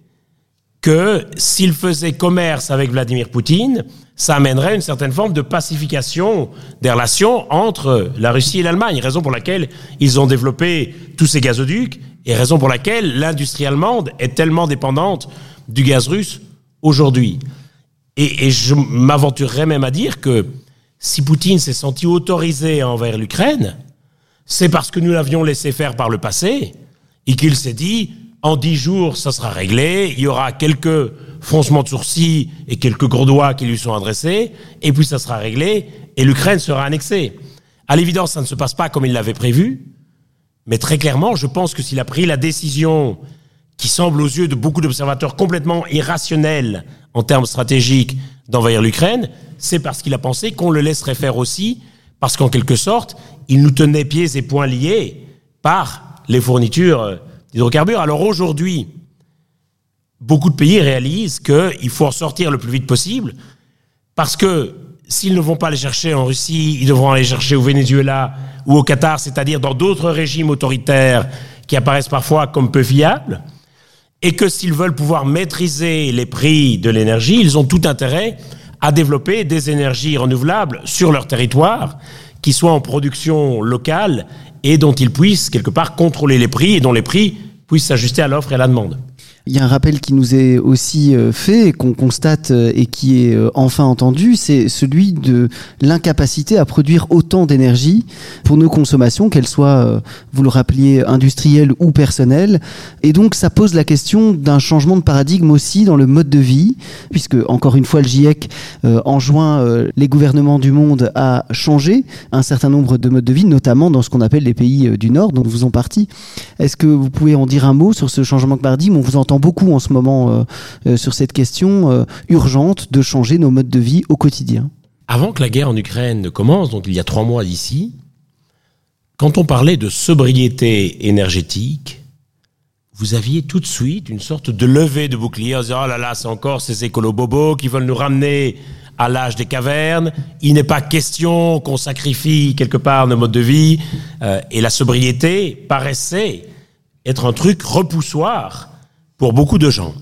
que s'ils faisaient commerce avec Vladimir Poutine, ça amènerait une certaine forme de pacification des relations entre la Russie et l'Allemagne, raison pour laquelle ils ont développé tous ces gazoducs et raison pour laquelle l'industrie allemande est tellement dépendante du gaz russe aujourd'hui. Et, je m'aventurerais même à dire que si Poutine s'est senti autorisé envers l'Ukraine, c'est parce que nous l'avions laissé faire par le passé et qu'il s'est dit en dix jours, ça sera réglé. Il y aura quelques froncements de sourcils et quelques gros doigts qui lui sont adressés, et puis ça sera réglé, et l'Ukraine sera annexée. À l'évidence, ça ne se passe pas comme il l'avait prévu, mais très clairement, je pense que s'il a pris la décision qui semble aux yeux de beaucoup d'observateurs complètement irrationnelle en termes stratégiques d'envahir l'Ukraine, c'est parce qu'il a pensé qu'on le laisserait faire aussi, parce qu'en quelque sorte, il nous tenait pieds et poings liés par les fournitures d'hydrocarbures. Alors aujourd'hui, beaucoup de pays réalisent qu'il faut en sortir le plus vite possible, parce que s'ils ne vont pas les chercher en Russie, ils devront aller chercher au Venezuela ou au Qatar, c'est-à-dire dans d'autres régimes autoritaires qui apparaissent parfois comme peu fiables, et que s'ils veulent pouvoir maîtriser les prix de l'énergie, ils ont tout intérêt à développer des énergies renouvelables sur leur territoire, qui soient en production locale et dont ils puissent quelque part contrôler les prix et dont les prix puissent s'ajuster à l'offre et à la demande. Il y a un rappel qui nous est aussi euh, fait, qu'on constate euh, et qui est euh, enfin entendu, c'est celui de l'incapacité à produire autant d'énergie pour nos consommations, qu'elles soient, vous le rappeliez, industrielles ou personnelles. Et donc ça pose la question d'un changement de paradigme aussi dans le mode de vie, puisque encore une fois le GIEC enjoint les gouvernements du monde à changer un certain nombre de modes de vie, notamment dans ce qu'on appelle les pays du Nord, dont vous en partie. Est-ce que vous pouvez en dire un mot sur ce changement de paradigme? On vous entend beaucoup en ce moment euh, euh, sur cette question euh, urgente de changer nos modes de vie au quotidien. Avant que la guerre en Ukraine ne commence, donc il y a trois mois d'ici, quand on parlait de sobriété énergétique, vous aviez tout de suite une sorte de levée de bouclier en disant oh là là, c'est encore ces écolos-bobos qui veulent nous ramener à l'âge des cavernes. Il n'est pas question qu'on sacrifie quelque part nos modes de vie. et la sobriété paraissait être un truc repoussoir pour beaucoup de gens.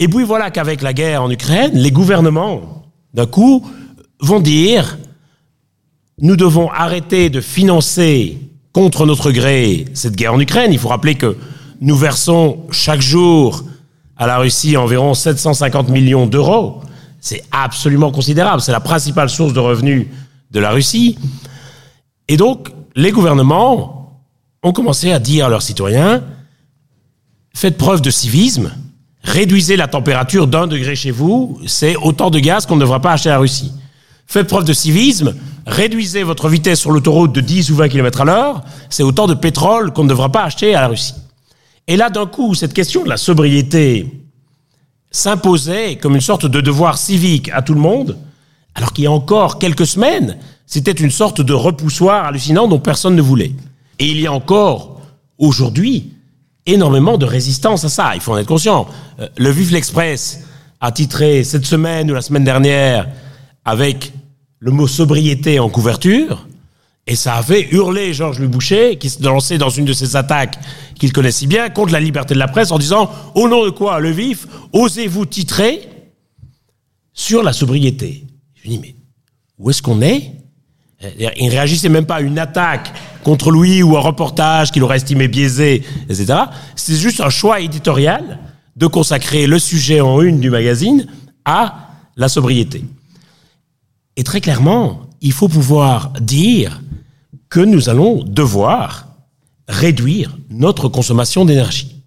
Et puis voilà qu'avec la guerre en Ukraine, les gouvernements, d'un coup, vont dire, nous devons arrêter de financer contre notre gré cette guerre en Ukraine. Il faut rappeler que nous versons chaque jour à la Russie environ 750 millions d'euros. C'est absolument considérable. C'est la principale source de revenus de la Russie. Et donc, les gouvernements ont commencé à dire à leurs citoyens, faites preuve de civisme, réduisez la température d'un degré chez vous, c'est autant de gaz qu'on ne devra pas acheter à la Russie. Faites preuve de civisme, réduisez votre vitesse sur l'autoroute de 10 ou 20 km à l'heure, c'est autant de pétrole qu'on ne devra pas acheter à la Russie. Et là, d'un coup, cette question de la sobriété s'imposait comme une sorte de devoir civique à tout le monde, alors qu'il y a encore quelques semaines, c'était une sorte de repoussoir hallucinant dont personne ne voulait. Et il y a encore, aujourd'hui, énormément de résistance à ça. Il faut en être conscient. Euh, le Vif l'Express a titré cette semaine ou la semaine dernière avec le mot sobriété en couverture. Et ça a fait hurler Georges Louis Boucher, qui se lançait dans une de ses attaques qu'il connaît si bien, contre la liberté de la presse, en disant Au nom de quoi, le vif, osez-vous titrer sur la sobriété? Je lui dis Mais où est-ce qu'on est? Il ne réagissait même pas à une attaque contre Louis ou un reportage qu'il aurait estimé biaisé, etc. C'est juste un choix éditorial de consacrer le sujet en une du magazine à la sobriété. Et très clairement, il faut pouvoir dire que nous allons devoir réduire notre consommation d'énergie.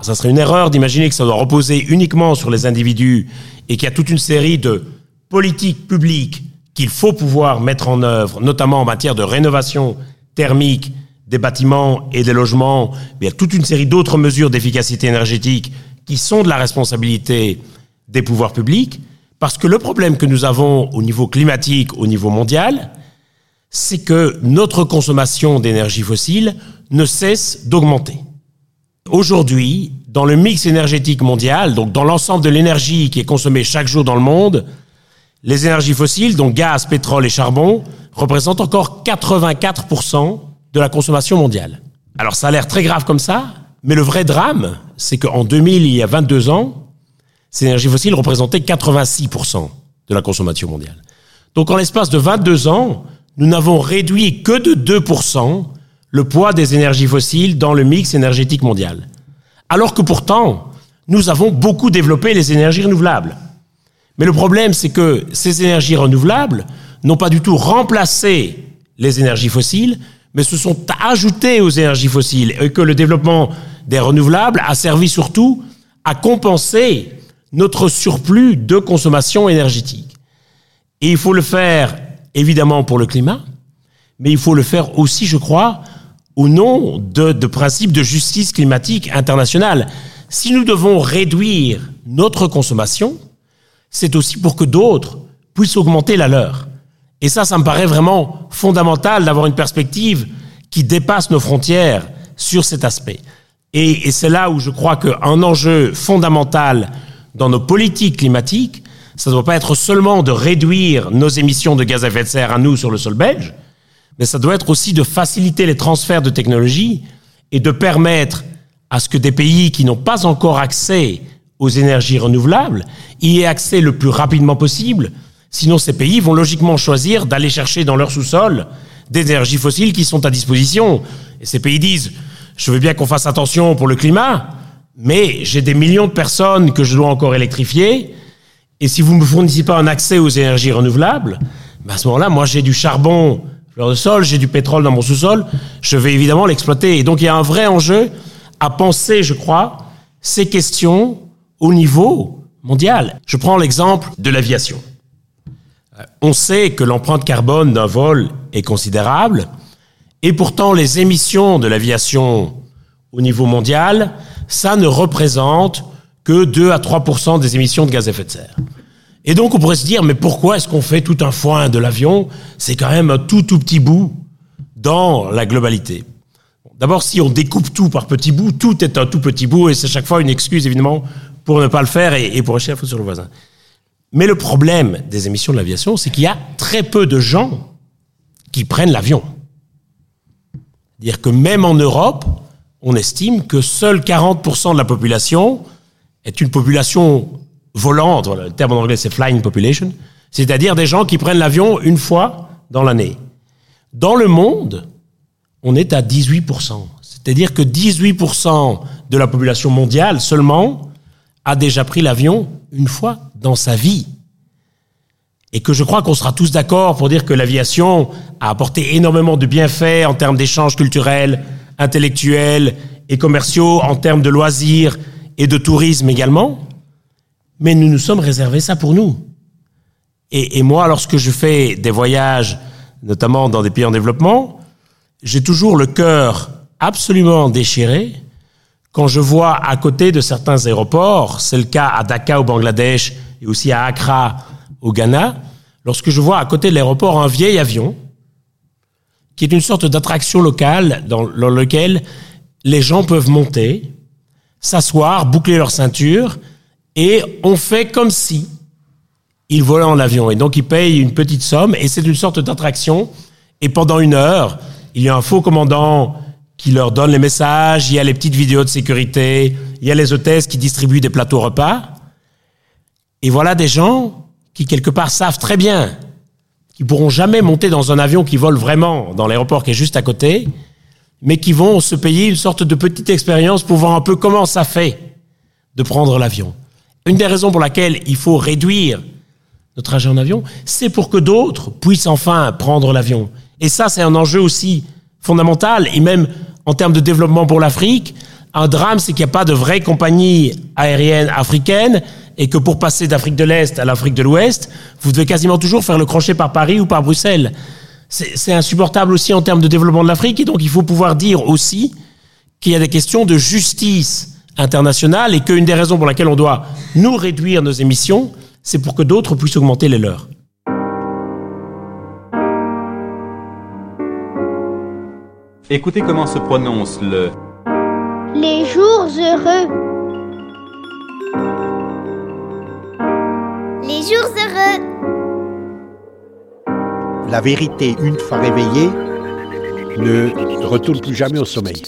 Ça serait une erreur d'imaginer que ça doit reposer uniquement sur les individus et qu'il y a toute une série de politiques publiques qu'il faut pouvoir mettre en œuvre, notamment en matière de rénovation thermique des bâtiments et des logements, il y a toute une série d'autres mesures d'efficacité énergétique qui sont de la responsabilité des pouvoirs publics, parce que le problème que nous avons au niveau climatique, au niveau mondial, c'est que notre consommation d'énergie fossile ne cesse d'augmenter. Aujourd'hui, dans le mix énergétique mondial, donc dans l'ensemble de l'énergie qui est consommée chaque jour dans le monde, les énergies fossiles, donc gaz, pétrole et charbon, représentent encore 84% de la consommation mondiale. Alors ça a l'air très grave comme ça, mais le vrai drame, c'est qu'en 2000, il y a 22 ans, ces énergies fossiles représentaient 86% de la consommation mondiale. Donc en l'espace de 22 ans, nous n'avons réduit que de 2% le poids des énergies fossiles dans le mix énergétique mondial. Alors que pourtant, nous avons beaucoup développé les énergies renouvelables. Mais le problème, c'est que ces énergies renouvelables n'ont pas du tout remplacé les énergies fossiles, mais se sont ajoutés aux énergies fossiles et que le développement des renouvelables a servi surtout à compenser notre surplus de consommation énergétique. Et il faut le faire évidemment pour le climat, mais il faut le faire aussi, je crois, au nom de, de principes de justice climatique internationale. Si nous devons réduire notre consommation, c'est aussi pour que d'autres puissent augmenter la leur. Et ça, ça me paraît vraiment fondamental d'avoir une perspective qui dépasse nos frontières sur cet aspect. Et, et c'est là où je crois qu'un enjeu fondamental dans nos politiques climatiques, ça ne doit pas être seulement de réduire nos émissions de gaz à effet de serre à nous sur le sol belge, mais ça doit être aussi de faciliter les transferts de technologies et de permettre à ce que des pays qui n'ont pas encore accès aux énergies renouvelables y aient accès le plus rapidement possible. Sinon, ces pays vont logiquement choisir d'aller chercher dans leur sous-sol des énergies fossiles qui sont à disposition. Et ces pays disent, je veux bien qu'on fasse attention pour le climat, mais j'ai des millions de personnes que je dois encore électrifier. Et si vous ne me fournissez pas un accès aux énergies renouvelables, ben à ce moment-là, moi j'ai du charbon fleur de sol, j'ai du pétrole dans mon sous-sol, je vais évidemment l'exploiter. Et donc il y a un vrai enjeu à penser, je crois, ces questions au niveau mondial. Je prends l'exemple de l'aviation. On sait que l'empreinte carbone d'un vol est considérable, et pourtant les émissions de l'aviation au niveau mondial, ça ne représente que 2 à 3% des émissions de gaz à effet de serre. Et donc on pourrait se dire, mais pourquoi est-ce qu'on fait tout un foin de l'avion? C'est quand même un tout tout petit bout dans la globalité. D'abord, si on découpe tout par petits bouts, tout est un tout petit bout, et c'est chaque fois une excuse évidemment pour ne pas le faire et, pour acheter la faute sur le voisin. Mais le problème des émissions de l'aviation, c'est qu'il y a très peu de gens qui prennent l'avion. C'est-à-dire que même en Europe, on estime que seul 40% de la population est une population volante, le terme en anglais c'est flying population, c'est-à-dire des gens qui prennent l'avion une fois dans l'année. Dans le monde, on est à 18%. C'est-à-dire que 18% de la population mondiale seulement a déjà pris l'avion une fois dans sa vie. Et que je crois qu'on sera tous d'accord pour dire que l'aviation a apporté énormément de bienfaits en termes d'échanges culturels, intellectuels et commerciaux, en termes de loisirs et de tourisme également. Mais nous nous sommes réservés ça pour nous. Et, et moi, lorsque je fais des voyages, notamment dans des pays en développement, j'ai toujours le cœur absolument déchiré quand je vois à côté de certains aéroports, c'est le cas à Dhaka au Bangladesh et aussi à Accra au Ghana, lorsque je vois à côté de l'aéroport un vieil avion qui est une sorte d'attraction locale dans, lequel les gens peuvent monter, s'asseoir, boucler leur ceinture et on fait comme si ils volaient en avion. Et donc ils payent une petite somme et c'est une sorte d'attraction. Et pendant une heure, il y a un faux commandant qui leur donne les messages, il y a les petites vidéos de sécurité, il y a les hôtesses qui distribuent des plateaux repas. Et voilà des gens qui, quelque part, savent très bien qu'ils pourront jamais monter dans un avion qui vole vraiment dans l'aéroport qui est juste à côté, mais qui vont se payer une sorte de petite expérience pour voir un peu comment ça fait de prendre l'avion. Une des raisons pour laquelle il faut réduire notre trajet en avion, c'est pour que d'autres puissent enfin prendre l'avion. Et ça, c'est un enjeu aussi fondamental, et même en termes de développement pour l'Afrique, un drame, c'est qu'il n'y a pas de vraie compagnie aérienne africaine et que pour passer d'Afrique de l'Est à l'Afrique de l'Ouest, vous devez quasiment toujours faire le crochet par Paris ou par Bruxelles. C'est insupportable aussi en termes de développement de l'Afrique et donc il faut pouvoir dire aussi qu'il y a des questions de justice internationale et qu'une des raisons pour laquelle on doit nous réduire nos émissions, c'est pour que d'autres puissent augmenter les leurs. Écoutez comment se prononce le Les jours heureux. Les jours heureux. La vérité, une fois réveillée, ne retourne plus jamais au sommeil.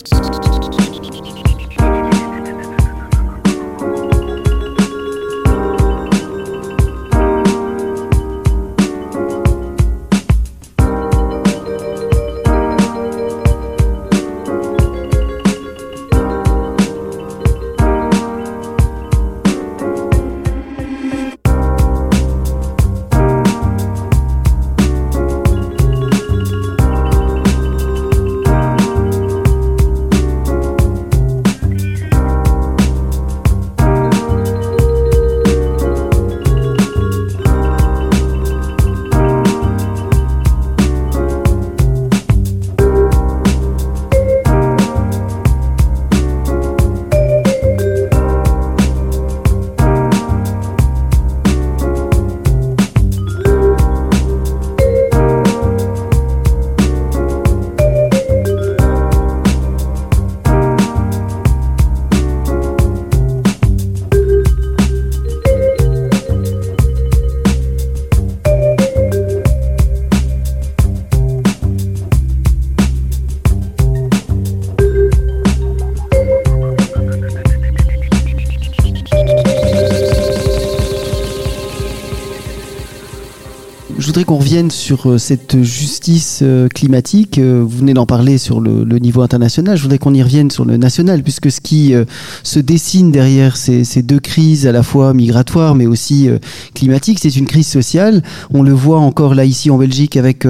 Je voudrais qu'on revienne sur euh, cette justice euh, climatique. Euh, Vous venez d'en parler sur le, niveau international. Je voudrais qu'on y revienne sur le national, puisque ce qui se dessine derrière ces, ces deux crises, à la fois migratoires mais aussi climatiques, c'est une crise sociale. On le voit encore là ici en Belgique avec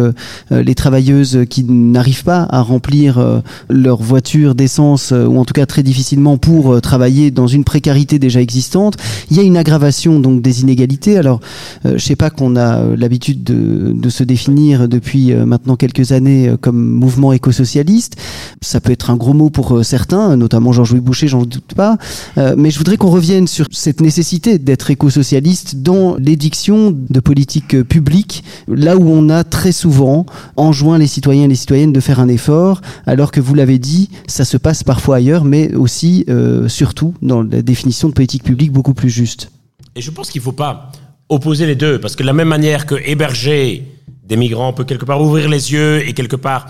les travailleuses qui n'arrivent pas à remplir leur voiture d'essence, ou en tout cas très difficilement pour travailler dans une précarité déjà existante. Il y a une aggravation donc des inégalités. Alors, je sais pas qu'on a euh, de, se définir depuis euh, maintenant quelques années euh, comme mouvement écosocialiste. Ça peut être un gros mot pour euh, certains, notamment Georges-Louis Boucher, j'en doute pas. Mais je voudrais qu'on revienne sur cette nécessité d'être écosocialiste dans l'édiction de politiques publiques, là où on a très souvent enjoint les citoyens et les citoyennes de faire un effort, alors que vous l'avez dit, ça se passe parfois ailleurs, mais aussi, surtout, dans la définition de politiques publiques beaucoup plus juste. Et je pense qu'il ne faut pas opposer les deux, parce que de la même manière que héberger des migrants peut quelque part ouvrir les yeux et quelque part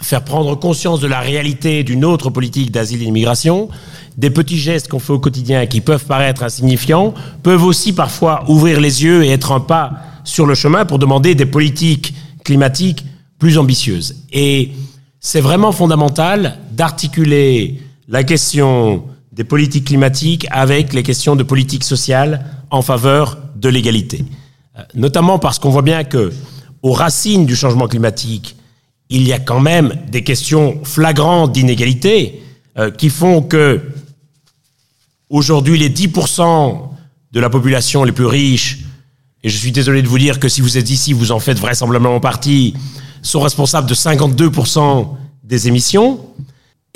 faire prendre conscience de la réalité d'une autre politique d'asile et d'immigration, des petits gestes qu'on fait au quotidien qui peuvent paraître insignifiants peuvent aussi parfois ouvrir les yeux et être un pas sur le chemin pour demander des politiques climatiques plus ambitieuses. Et c'est vraiment fondamental d'articuler la question des politiques climatiques avec les questions de politique sociale en faveur de l'égalité. Euh, Notamment parce qu'on voit bien que aux racines du changement climatique, il y a quand même des questions flagrantes d'inégalité euh, qui font que aujourd'hui les 10% de la population les plus riches, et je suis désolé de vous dire que si vous êtes ici, vous en faites vraisemblablement partie, sont responsables de 52% des émissions,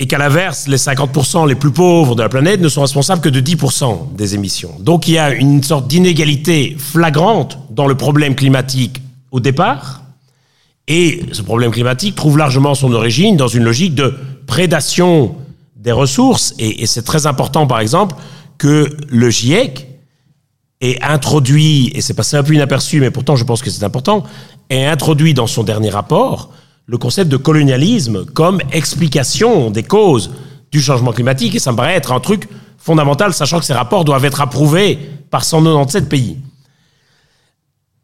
et qu'à l'inverse, les 50% les plus pauvres de la planète ne sont responsables que de 10% des émissions. Donc il y a une sorte d'inégalité flagrante dans le problème climatique au départ, et ce problème climatique trouve largement son origine dans une logique de prédation des ressources, et, c'est très important par exemple que le GIEC ait introduit, et c'est passé un peu inaperçu, mais pourtant je pense que c'est important, ait introduit dans son dernier rapport le concept de colonialisme comme explication des causes du changement climatique, et ça me paraît être un truc fondamental, sachant que ces rapports doivent être approuvés par 197 pays.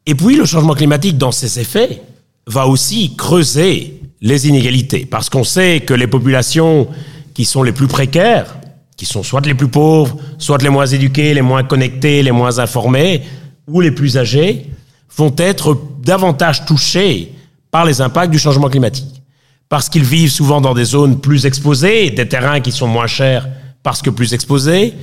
Et puis le changement climatique, dans ses effets, va aussi creuser les inégalités, parce qu'on sait que les populations qui sont les plus précaires, qui sont soit les plus pauvres, soit les moins éduqués, les moins connectés, les moins informés, ou les plus âgés, vont être davantage touchés par les impacts du changement climatique. Parce qu'ils vivent souvent dans des zones plus exposées, des terrains qui sont moins chers parce que plus exposés,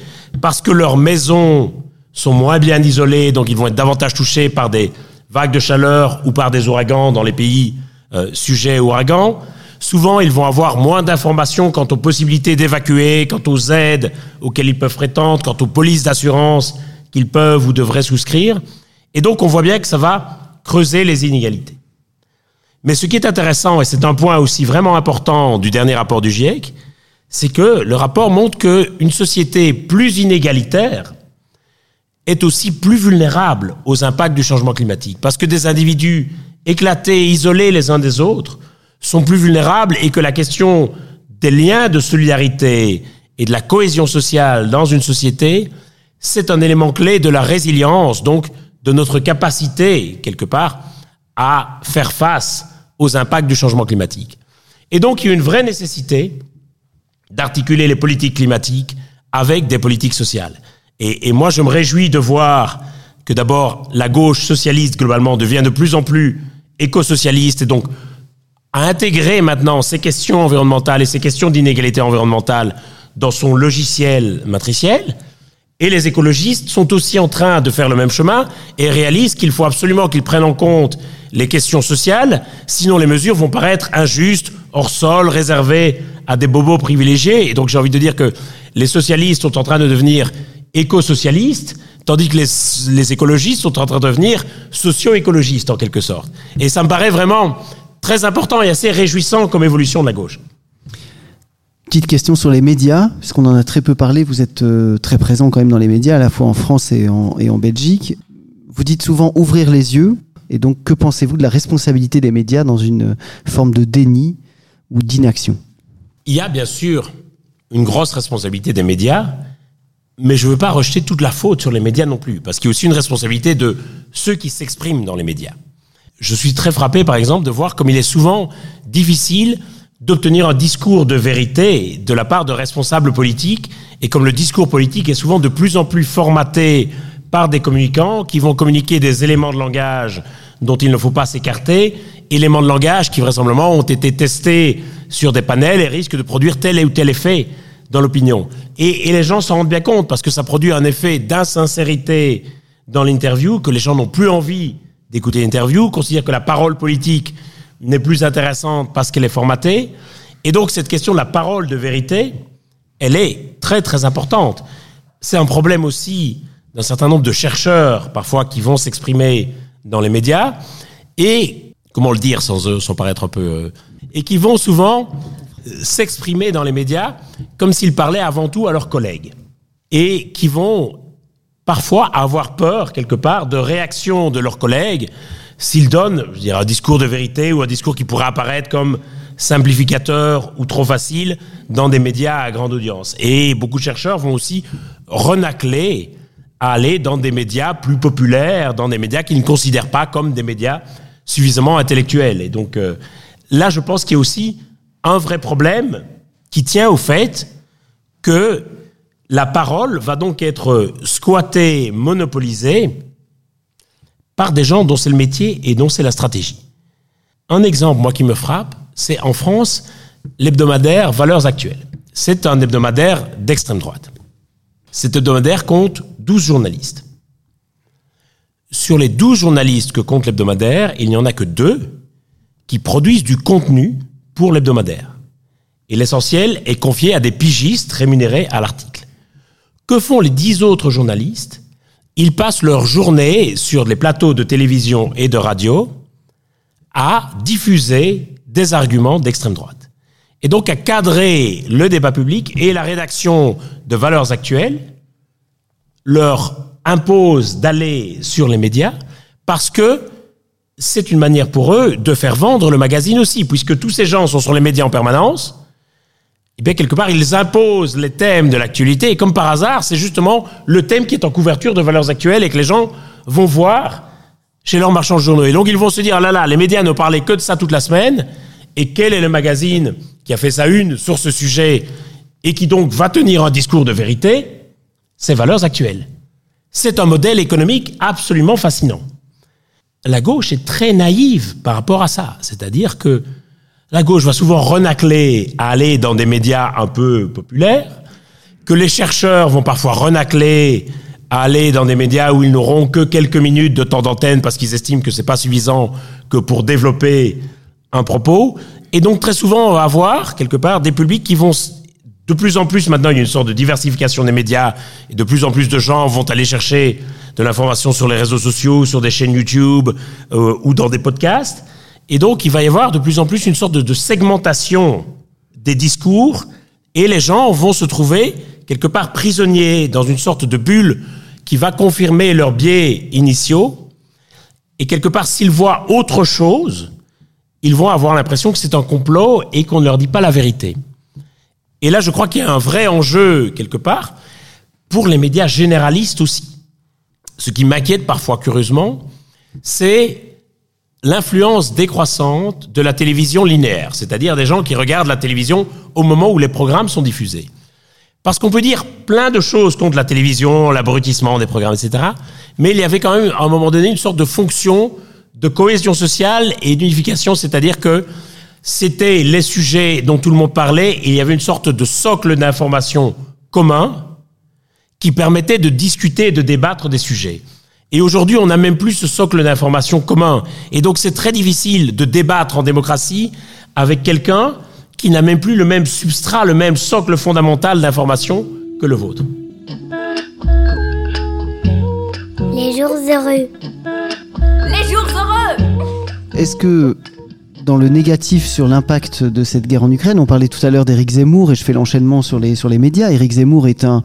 parce que leurs maisons sont moins bien isolées, donc ils vont être davantage touchés par des vagues de chaleur ou par des ouragans dans les pays euh, sujets aux ouragans. Souvent, ils vont avoir moins d'informations quant aux possibilités d'évacuer, quant aux aides auxquelles ils peuvent prétendre, quant aux polices d'assurance qu'ils peuvent ou devraient souscrire. Et donc, on voit bien que ça va creuser les inégalités. Mais ce qui est intéressant, et c'est un point aussi vraiment important du dernier rapport du GIEC, c'est que le rapport montre qu'une société plus inégalitaire est aussi plus vulnérable aux impacts du changement climatique. Parce que des individus éclatés, isolés les uns des autres, sont plus vulnérables et que la question des liens de solidarité et de la cohésion sociale dans une société, c'est un élément clé de la résilience, donc de notre capacité, quelque part, à faire face aux impacts du changement climatique. Et donc, il y a une vraie nécessité d'articuler les politiques climatiques avec des politiques sociales. Et, moi, je me réjouis de voir que d'abord, la gauche socialiste, globalement, devient de plus en plus éco-socialiste et donc a intégré maintenant ces questions environnementales et ces questions d'inégalité environnementale dans son logiciel matriciel. Et les écologistes sont aussi en train de faire le même chemin et réalisent qu'il faut absolument qu'ils prennent en compte les questions sociales, sinon les mesures vont paraître injustes, hors sol, réservées à des bobos privilégiés. Et donc j'ai envie de dire que les socialistes sont en train de devenir éco-socialistes, tandis que les, écologistes sont en train de devenir socio-écologistes en quelque sorte. Et ça me paraît vraiment très important et assez réjouissant comme évolution de la gauche. Petite question sur les médias, puisqu'on en a très peu parlé, vous êtes euh, très présent quand même dans les médias, à la fois en France et en Belgique. Vous dites souvent ouvrir les yeux, et donc que pensez-vous de la responsabilité des médias dans une forme de déni ou d'inaction? Il y a bien sûr une grosse responsabilité des médias, mais je ne veux pas rejeter toute la faute sur les médias non plus, parce qu'il y a aussi une responsabilité de ceux qui s'expriment dans les médias. je suis très frappé, par exemple, de voir comme il est souvent difficile d'obtenir un discours de vérité de la part de responsables politiques, et comme le discours politique est souvent de plus en plus formaté par des communicants qui vont communiquer des éléments de langage dont il ne faut pas s'écarter, éléments de langage qui vraisemblablement ont été testés sur des panels et risquent de produire tel ou tel effet dans l'opinion. Et, et, les gens s'en rendent bien compte parce que ça produit un effet d'insincérité dans l'interview, que les gens n'ont plus envie d'écouter l'interview, considèrent que la parole politique n'est plus intéressante parce qu'elle est formatée. Et donc cette question de la parole de vérité, elle est très très importante. C'est un problème aussi d'un certain nombre de chercheurs, parfois, qui vont s'exprimer dans les médias, et, comment le dire sans, sans paraître un peu... Euh, et qui vont souvent s'exprimer dans les médias comme s'ils parlaient avant tout à leurs collègues. Et qui vont parfois avoir peur, quelque part, de réaction de leurs collègues s'ils donnent je dirais, un discours de vérité ou un discours qui pourrait apparaître comme simplificateur ou trop facile dans des médias à grande audience. Et beaucoup de chercheurs vont aussi renacler à aller dans des médias plus populaires, dans des médias qu'ils ne considèrent pas comme des médias suffisamment intellectuels. Et donc euh, là, je pense qu'il y a aussi un vrai problème qui tient au fait que la parole va donc être squattée, monopolisée par des gens dont c'est le métier et dont c'est la stratégie. Un exemple, moi, qui me frappe, c'est en France l'hebdomadaire Valeurs Actuelles. C'est un hebdomadaire d'extrême droite. Cet hebdomadaire compte 12 journalistes. Sur les 12 journalistes que compte l'hebdomadaire, il n'y en a que deux qui produisent du contenu pour l'hebdomadaire. Et l'essentiel est confié à des pigistes rémunérés à l'article. Que font les dix autres journalistes? Ils passent leur journée sur les plateaux de télévision et de radio à diffuser des arguments d'extrême droite. Et donc à cadrer le débat public et la rédaction de valeurs actuelles leur impose d'aller sur les médias parce que c'est une manière pour eux de faire vendre le magazine aussi, puisque tous ces gens sont sur les médias en permanence. Et eh bien, quelque part, ils imposent les thèmes de l'actualité, et comme par hasard, c'est justement le thème qui est en couverture de valeurs actuelles et que les gens vont voir chez leurs marchands de journaux. Et donc, ils vont se dire, ah là là, les médias ne parlaient que de ça toute la semaine, et quel est le magazine qui a fait sa une sur ce sujet, et qui donc va tenir un discours de vérité? C'est valeurs actuelles. C'est un modèle économique absolument fascinant la gauche est très naïve par rapport à ça. C'est-à-dire que la gauche va souvent renacler à aller dans des médias un peu populaires, que les chercheurs vont parfois renacler à aller dans des médias où ils n'auront que quelques minutes de temps d'antenne parce qu'ils estiment que c'est pas suffisant que pour développer un propos. Et donc très souvent, on va avoir quelque part des publics qui vont de plus en plus maintenant, il y a une sorte de diversification des médias et de plus en plus de gens vont aller chercher de l'information sur les réseaux sociaux, sur des chaînes YouTube euh, ou dans des podcasts. Et donc, il va y avoir de plus en plus une sorte de, de segmentation des discours et les gens vont se trouver quelque part prisonniers dans une sorte de bulle qui va confirmer leurs biais initiaux. Et quelque part, s'ils voient autre chose, ils vont avoir l'impression que c'est un complot et qu'on ne leur dit pas la vérité. Et là, je crois qu'il y a un vrai enjeu, quelque part, pour les médias généralistes aussi ce qui m'inquiète parfois curieusement, c'est l'influence décroissante de la télévision linéaire, c'est-à-dire des gens qui regardent la télévision au moment où les programmes sont diffusés. Parce qu'on peut dire plein de choses contre la télévision, l'abrutissement des programmes, etc. Mais il y avait quand même, à un moment donné, une sorte de fonction de cohésion sociale et d'unification, c'est-à-dire que c'était les sujets dont tout le monde parlait et il y avait une sorte de socle d'information commun qui permettait de discuter et de débattre des sujets. Et aujourd'hui, on n'a même plus ce socle d'information commun. Et donc, c'est très difficile de débattre en démocratie avec quelqu'un qui n'a même plus le même substrat, le même socle fondamental d'information que le vôtre. Les jours heureux. Les jours heureux Est-ce que dans le négatif sur l'impact de cette guerre en Ukraine, on parlait tout à l'heure d'Éric Zemmour et je fais l'enchaînement sur les, sur les médias. Éric Zemmour est un,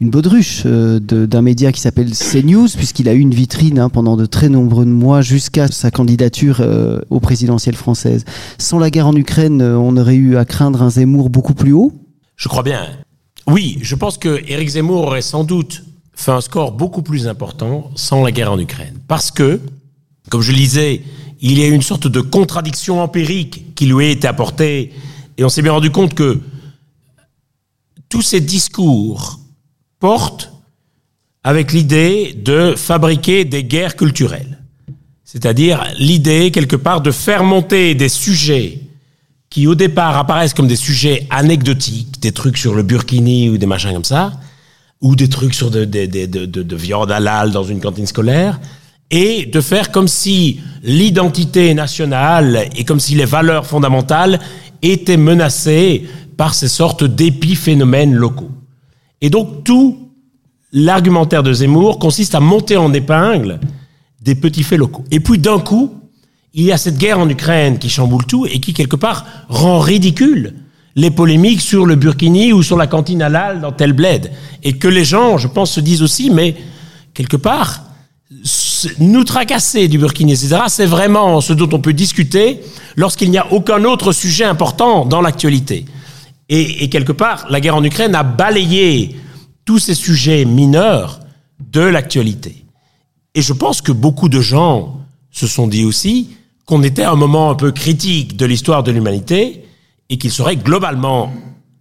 une baudruche euh, d'un média qui s'appelle CNews, puisqu'il a eu une vitrine hein, pendant de très nombreux mois jusqu'à sa candidature euh, au présidentiel française. Sans la guerre en Ukraine, euh, on aurait eu à craindre un Zemmour beaucoup plus haut? Je crois bien. Oui, je pense que Éric Zemmour aurait sans doute fait un score beaucoup plus important sans la guerre en Ukraine. Parce que, comme je le disais, il y a une sorte de contradiction empirique qui lui a été apportée. Et on s'est bien rendu compte que tous ces discours portent avec l'idée de fabriquer des guerres culturelles. C'est-à-dire l'idée, quelque part, de faire monter des sujets qui, au départ, apparaissent comme des sujets anecdotiques, des trucs sur le burkini ou des machins comme ça, ou des trucs sur de, de, de, de viande halal dans une cantine scolaire, et de faire comme si l'identité nationale et comme si les valeurs fondamentales étaient menacées par ces sortes d'épiphénomènes locaux. Et donc tout l'argumentaire de Zemmour consiste à monter en épingle des petits faits locaux. Et puis d'un coup, il y a cette guerre en Ukraine qui chamboule tout et qui quelque part rend ridicule les polémiques sur le Burkini ou sur la cantine halal dans tel bled. Et que les gens, je pense, se disent aussi, mais quelque part, nous tracasser du Burkini, etc., c'est vraiment ce dont on peut discuter lorsqu'il n'y a aucun autre sujet important dans l'actualité. Et, et, quelque part, la guerre en Ukraine a balayé tous ces sujets mineurs de l'actualité. Et je pense que beaucoup de gens se sont dit aussi qu'on était à un moment un peu critique de l'histoire de l'humanité et qu'il serait globalement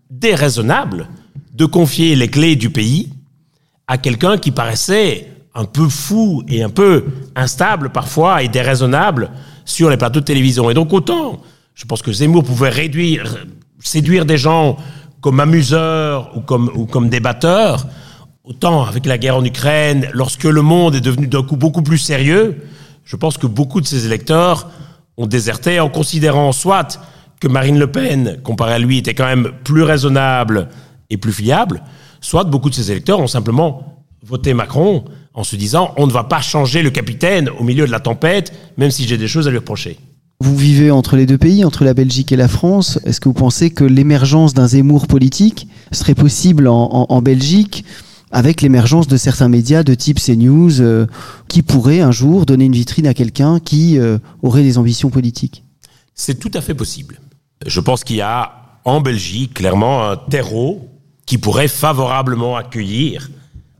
déraisonnable de confier les clés du pays à quelqu'un qui paraissait un peu fou et un peu instable parfois et déraisonnable sur les plateaux de télévision. Et donc autant, je pense que Zemmour pouvait réduire, séduire des gens comme amuseurs ou comme, ou débatteurs, autant avec la guerre en Ukraine, lorsque le monde est devenu d'un coup beaucoup plus sérieux, je pense que beaucoup de ses électeurs ont déserté en considérant soit que Marine Le Pen, comparé à lui, était quand même plus raisonnable et plus fiable, soit beaucoup de ses électeurs ont simplement voté Macron en se disant on ne va pas changer le capitaine au milieu de la tempête, même si j'ai des choses à lui reprocher. Vous vivez entre les deux pays, entre la Belgique et la France. Est-ce que vous pensez que l'émergence d'un Zemmour politique serait possible en, en, en Belgique avec l'émergence de certains médias de type CNews euh, qui pourraient un jour donner une vitrine à quelqu'un qui euh, aurait des ambitions politiques? C'est tout à fait possible. Je pense qu'il y a en Belgique clairement un terreau qui pourrait favorablement accueillir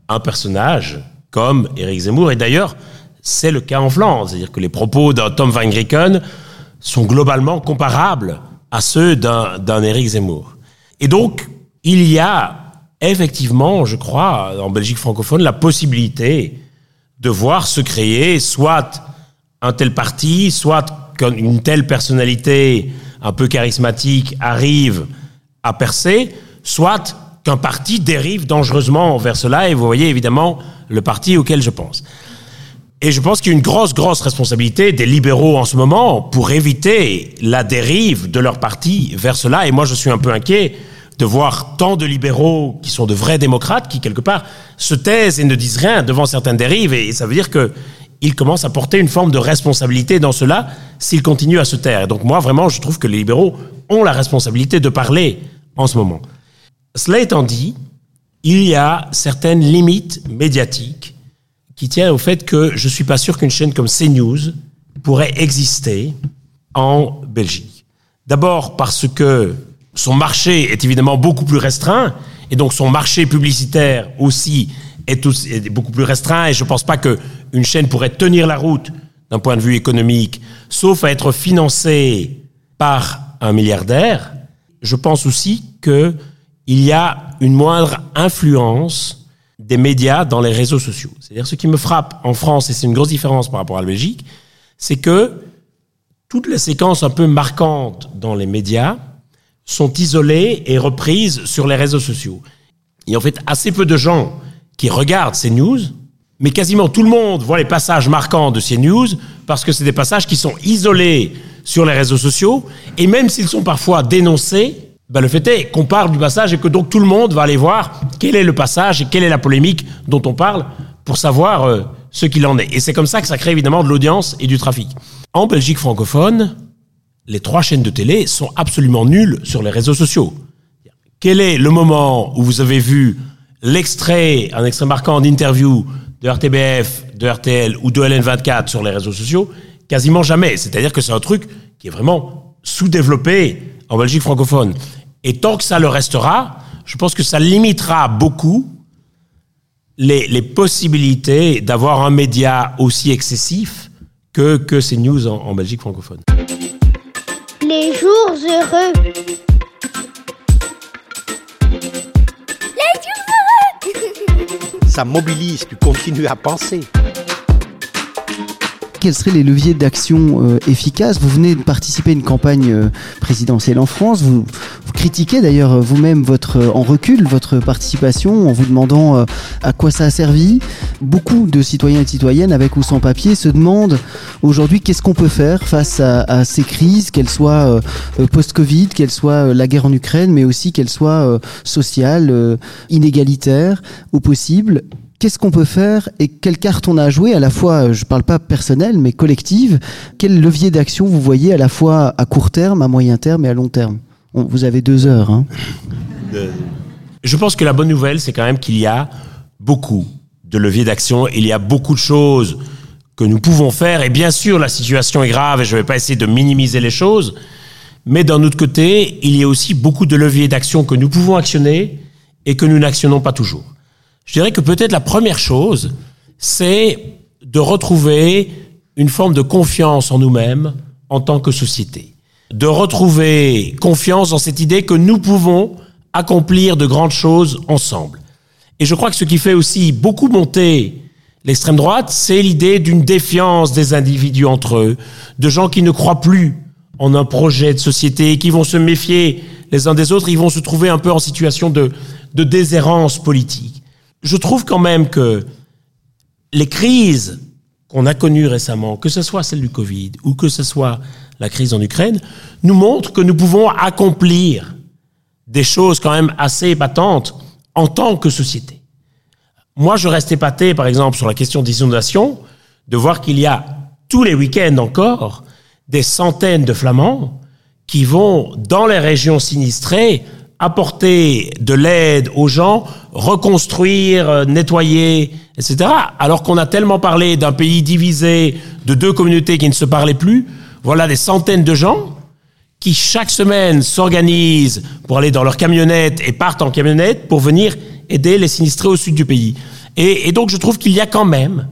un personnage comme Éric Zemmour. Et d'ailleurs, c'est le cas en Flandre. C'est-à-dire que les propos d'un Tom Van Grieken sont globalement comparables à ceux d'un Éric Zemmour. Et donc, il y a effectivement, je crois, en Belgique francophone, la possibilité de voir se créer soit un tel parti, soit qu'une telle personnalité un peu charismatique arrive à percer, soit qu'un parti dérive dangereusement vers cela, et vous voyez évidemment le parti auquel je pense. Et je pense qu'il y a une grosse, grosse responsabilité des libéraux en ce moment pour éviter la dérive de leur parti vers cela, et moi je suis un peu inquiet de voir tant de libéraux qui sont de vrais démocrates qui, quelque part, se taisent et ne disent rien devant certaines dérives. Et ça veut dire qu'ils commencent à porter une forme de responsabilité dans cela s'ils continuent à se taire. Et donc moi, vraiment, je trouve que les libéraux ont la responsabilité de parler en ce moment. Cela étant dit, il y a certaines limites médiatiques qui tiennent au fait que je ne suis pas sûr qu'une chaîne comme CNews pourrait exister en Belgique. D'abord parce que son marché est évidemment beaucoup plus restreint, et donc son marché publicitaire aussi est, est beaucoup plus restreint, et je ne pense pas qu'une chaîne pourrait tenir la route d'un point de vue économique, sauf à être financée par un milliardaire. Je pense aussi qu'il y a une moindre influence des médias dans les réseaux sociaux. C'est-à-dire ce qui me frappe en France, et c'est une grosse différence par rapport à la Belgique, c'est que toutes les séquences un peu marquantes dans les médias sont isolées et reprises sur les réseaux sociaux. Il y a en fait assez peu de gens qui regardent ces news, mais quasiment tout le monde voit les passages marquants de ces news parce que c'est des passages qui sont isolés sur les réseaux sociaux et même s'ils sont parfois dénoncés, ben le fait est qu'on parle du passage et que donc tout le monde va aller voir quel est le passage et quelle est la polémique dont on parle pour savoir euh, ce qu'il en est. Et c'est comme ça que ça crée évidemment de l'audience et du trafic. En Belgique francophone, les trois chaînes de télé sont absolument nulles sur les réseaux sociaux. Quel est le moment où vous avez vu l'extrait, un extrait marquant d'interview de RTBF, de RTL ou de LN24 sur les réseaux sociaux? Quasiment jamais. C'est-à-dire que c'est un truc qui est vraiment sous-développé en Belgique francophone. Et tant que ça le restera, je pense que ça limitera beaucoup les, les possibilités d'avoir un média aussi excessif que, que ces news en, en Belgique francophone. Les jours heureux. Ça mobilise, tu continues à penser. Quels seraient les leviers d'action euh, efficaces Vous venez de participer à une campagne euh, présidentielle en France. Vous, critiquez d'ailleurs euh, vous-même votre en recul votre participation en vous demandant à quoi ça a servi. Beaucoup de citoyens et de citoyennes avec ou sans papier se demandent aujourd'hui qu'est-ce qu'on peut faire face à, ces crises, qu'elles soient post-Covid, qu'elles soient la guerre en Ukraine, mais aussi qu'elles soient sociales, inégalitaires au possible. Qu'est-ce qu'on peut faire et quelle carte on a à jouer à la fois, euh, je parle pas personnel, mais collective Quel levier d'action vous voyez à la fois à court terme, à moyen terme et à long terme? Vous avez deux heures. Hein. Je pense que la bonne nouvelle, c'est quand même qu'il y a beaucoup de leviers d'action. Il y a beaucoup de choses que nous pouvons faire. Et bien sûr, la situation est grave et je ne vais pas essayer de minimiser les choses. Mais d'un autre côté, il y a aussi beaucoup de leviers d'action que nous pouvons actionner et que nous n'actionnons pas toujours. Je dirais que peut-être la première chose, c'est de retrouver une forme de confiance en nous-mêmes en tant que société. De retrouver confiance dans cette idée que nous pouvons accomplir de grandes choses ensemble. Et je crois que ce qui fait aussi beaucoup monter l'extrême droite, c'est l'idée d'une défiance des individus entre eux, de gens qui ne croient plus en un projet de société, qui vont se méfier les uns des autres, ils vont se trouver un peu en situation de, de déshérence politique. Je trouve quand même que les crises qu'on a connues récemment, que ce soit celle du Covid ou que ce soit la crise en Ukraine, nous montrent que nous pouvons accomplir des choses quand même assez épatantes en tant que société. Moi, je reste épaté, par exemple, sur la question des inondations, de voir qu'il y a tous les week-ends encore des centaines de flamands qui vont dans les régions sinistrées apporter de l'aide aux gens, reconstruire, euh, nettoyer, etc. Alors qu'on a tellement parlé d'un pays divisé, de deux communautés qui ne se parlaient plus, voilà des centaines de gens qui chaque semaine s'organisent pour aller dans leur camionnette et partent en camionnette pour venir aider les sinistrés au sud du pays. Et, donc je trouve qu'il y a quand même,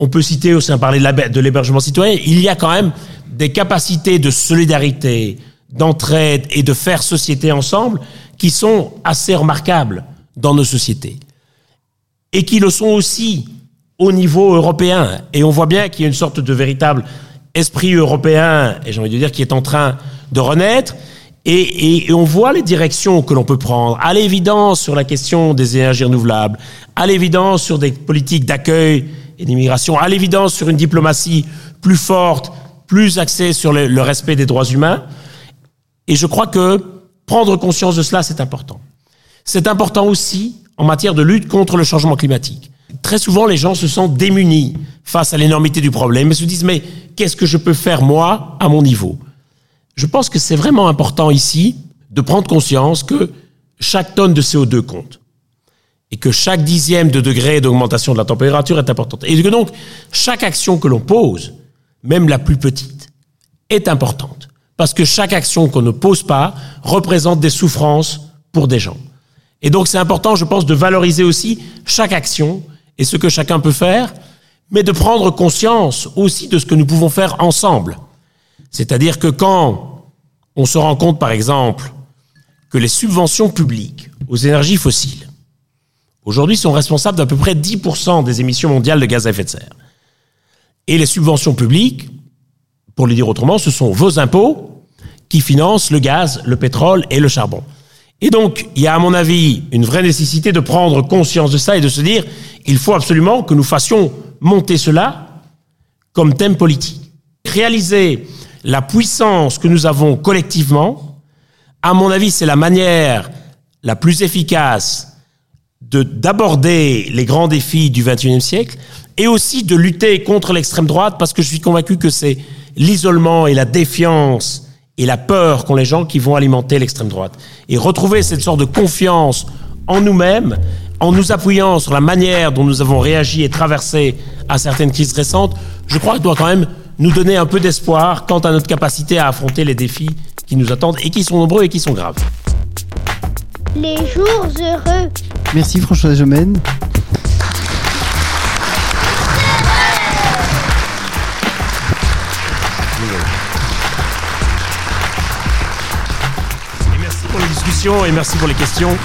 on peut citer aussi, on la- de l'hébergement citoyen, il y a quand même des capacités de solidarité, d'entraide et de faire société ensemble qui sont assez remarquables dans nos sociétés. Et qui le sont aussi au niveau européen. Et on voit bien qu'il y a une sorte de véritable esprit européen, et j'ai envie de dire, qui est en train de renaître. Et, et- on voit les directions que l'on peut prendre. À l'évidence sur la question des énergies renouvelables, à l'évidence sur des politiques d'accueil et d'immigration, à l'évidence sur une diplomatie plus forte, plus axée sur le respect des droits humains. Et je crois que prendre conscience de cela, c'est important. C'est important aussi en matière de lutte contre le changement climatique. Très souvent, les gens se sentent démunis face à l'énormité du problème et se disent, mais qu'est-ce que je peux faire moi à mon niveau? Je pense que c'est vraiment important ici de prendre conscience que chaque tonne de CO2 compte et que chaque dixième de degré d'augmentation de la température est importante. Et que donc, chaque action que l'on pose, même la plus petite, est importante. Parce que chaque action qu'on ne pose pas représente des souffrances pour des gens. Et donc c'est important, je pense, de valoriser aussi chaque action et ce que chacun peut faire, mais de prendre conscience aussi de ce que nous pouvons faire ensemble. C'est-à-dire que quand on se rend compte, par exemple, que les subventions publiques aux énergies fossiles, aujourd'hui, sont responsables d'à peu près 10% des émissions mondiales de gaz à effet de serre. Et les subventions publiques, pour le dire autrement, ce sont vos impôts qui financent le gaz, le pétrole et le charbon. Et donc, il y a à mon avis une vraie nécessité de prendre conscience de ça et de se dire, il faut absolument que nous fassions monter cela comme thème politique. Réaliser la puissance que nous avons collectivement, à mon avis, c'est la manière la plus efficace de d'aborder les grands défis du XXIe siècle et aussi de lutter contre l'extrême droite parce que je suis convaincu que c'est l'isolement et la défiance et la peur qu'ont les gens qui vont alimenter l'extrême droite. Et retrouver cette sorte de confiance en nous-mêmes, en nous appuyant sur la manière dont nous avons réagi et traversé à certaines crises récentes, je crois que doit quand même nous donner un peu d'espoir quant à notre capacité à affronter les défis qui nous attendent et qui sont nombreux et qui sont graves. Les jours heureux. Merci François Gemène. Et merci pour les questions.